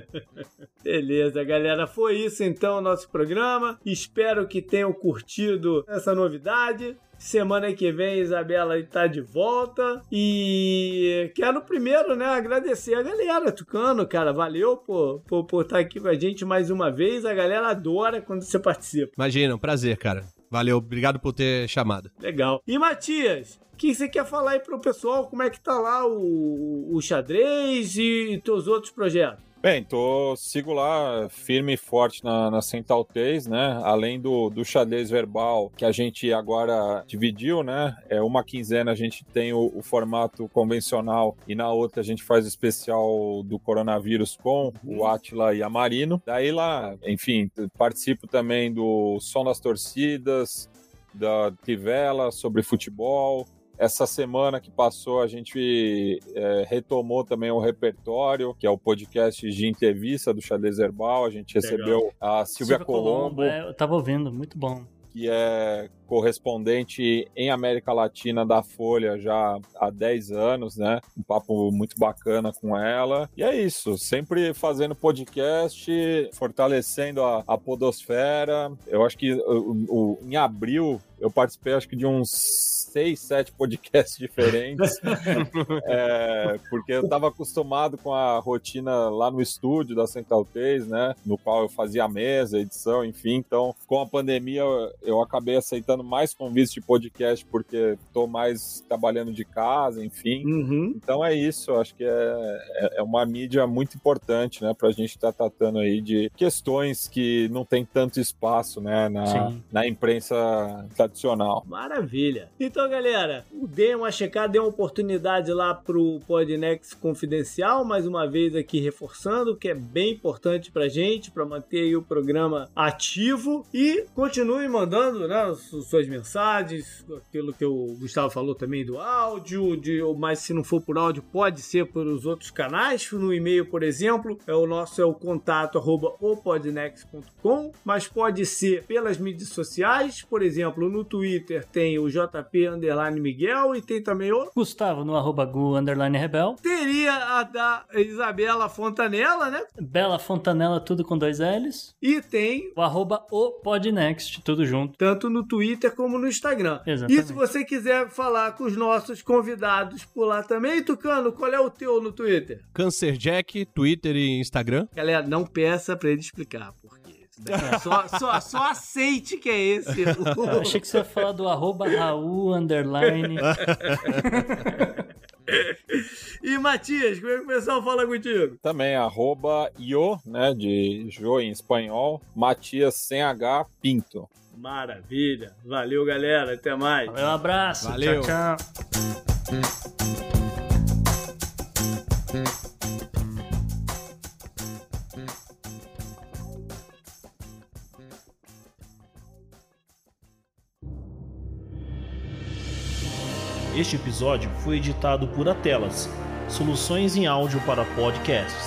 [LAUGHS] Beleza, galera. Foi isso então o nosso programa. Espero que tenham curtido essa novidade. Semana que vem, Isabela está de volta. E quero primeiro, né, agradecer a galera, Tucano, cara. Valeu por, por, por estar aqui com a gente mais uma vez. A galera adora quando você participa. Imagina, um prazer, cara. Valeu, obrigado por ter chamado. Legal. E Matias, o que você quer falar aí pro pessoal? Como é que tá lá o, o xadrez e teus outros projetos? Bem, tô, sigo lá firme e forte na, na Central 3, né? Além do, do xadrez verbal que a gente agora dividiu, né? É uma quinzena a gente tem o, o formato convencional e na outra a gente faz o especial do coronavírus com o Atila e a Marino. Daí lá, enfim, participo também do Som das Torcidas, da Trivela sobre futebol. Essa semana que passou, a gente é, retomou também o repertório, que é o podcast de entrevista do Xadrez Herbal. A gente Legal. recebeu a Silvia, Colombo, é, eu tava ouvindo, muito bom. que é correspondente em América Latina da Folha já há 10 anos, né? Um papo muito bacana com ela. E é isso, sempre fazendo podcast, fortalecendo a, a podosfera. Eu acho que o- o- em abril eu participei acho que de uns seis, sete podcasts [LAUGHS] diferentes. É, porque eu estava acostumado com a rotina lá no estúdio da Central 3, né? No qual eu fazia a mesa, edição, enfim. Então, com a pandemia, eu- eu acabei aceitando mais convites de podcast porque estou mais trabalhando de casa, enfim. Então é isso, acho que é, é- é uma mídia muito importante, né? Pra gente estar tratando aí de questões que não tem tanto espaço, né? Na, Sim. na imprensa tradicional. Maravilha. Então, galera, deem uma checada, deem uma oportunidade lá pro Podnext Confidencial, mais uma vez aqui reforçando, que é bem importante pra gente, pra manter aí o programa ativo e continue mandando, né, suas mensagens, aquilo que o Gustavo falou também do áudio, de, mas se não for por áudio, pode ser pelos outros canais, no e-mail, por exemplo, é o nosso é o contato arroba opodnext.com, mas pode ser pelas mídias sociais, por exemplo, no Twitter tem o JP Underline Miguel e tem também o Gustavo no arroba gu underline rebel. teria a da Isabela Fontanella, né? Bela Fontanella, tudo com dois L's. E tem o arroba o Podnext, tudo junto. Tanto no Twitter como no Instagram. Exatamente. E se você quiser falar com os nossos convidados por lá também, Tucano, qual é o teu no Twitter? Cancer Jack, Twitter e Instagram. Galera, não peça pra ele explicar, porque é só, só, só aceite que é esse. Eu [LAUGHS] achei que você ia falar do arroba Raul underline. [LAUGHS] E Matias, como é que o pessoal fala contigo? Também arroba Io, né, de Jo em espanhol, Matias sem H Pinto. Maravilha. Valeu, galera. Até mais. Um abraço. Valeu. Tchau, tchau. Este episódio foi editado por Atelas soluções em áudio para podcasts.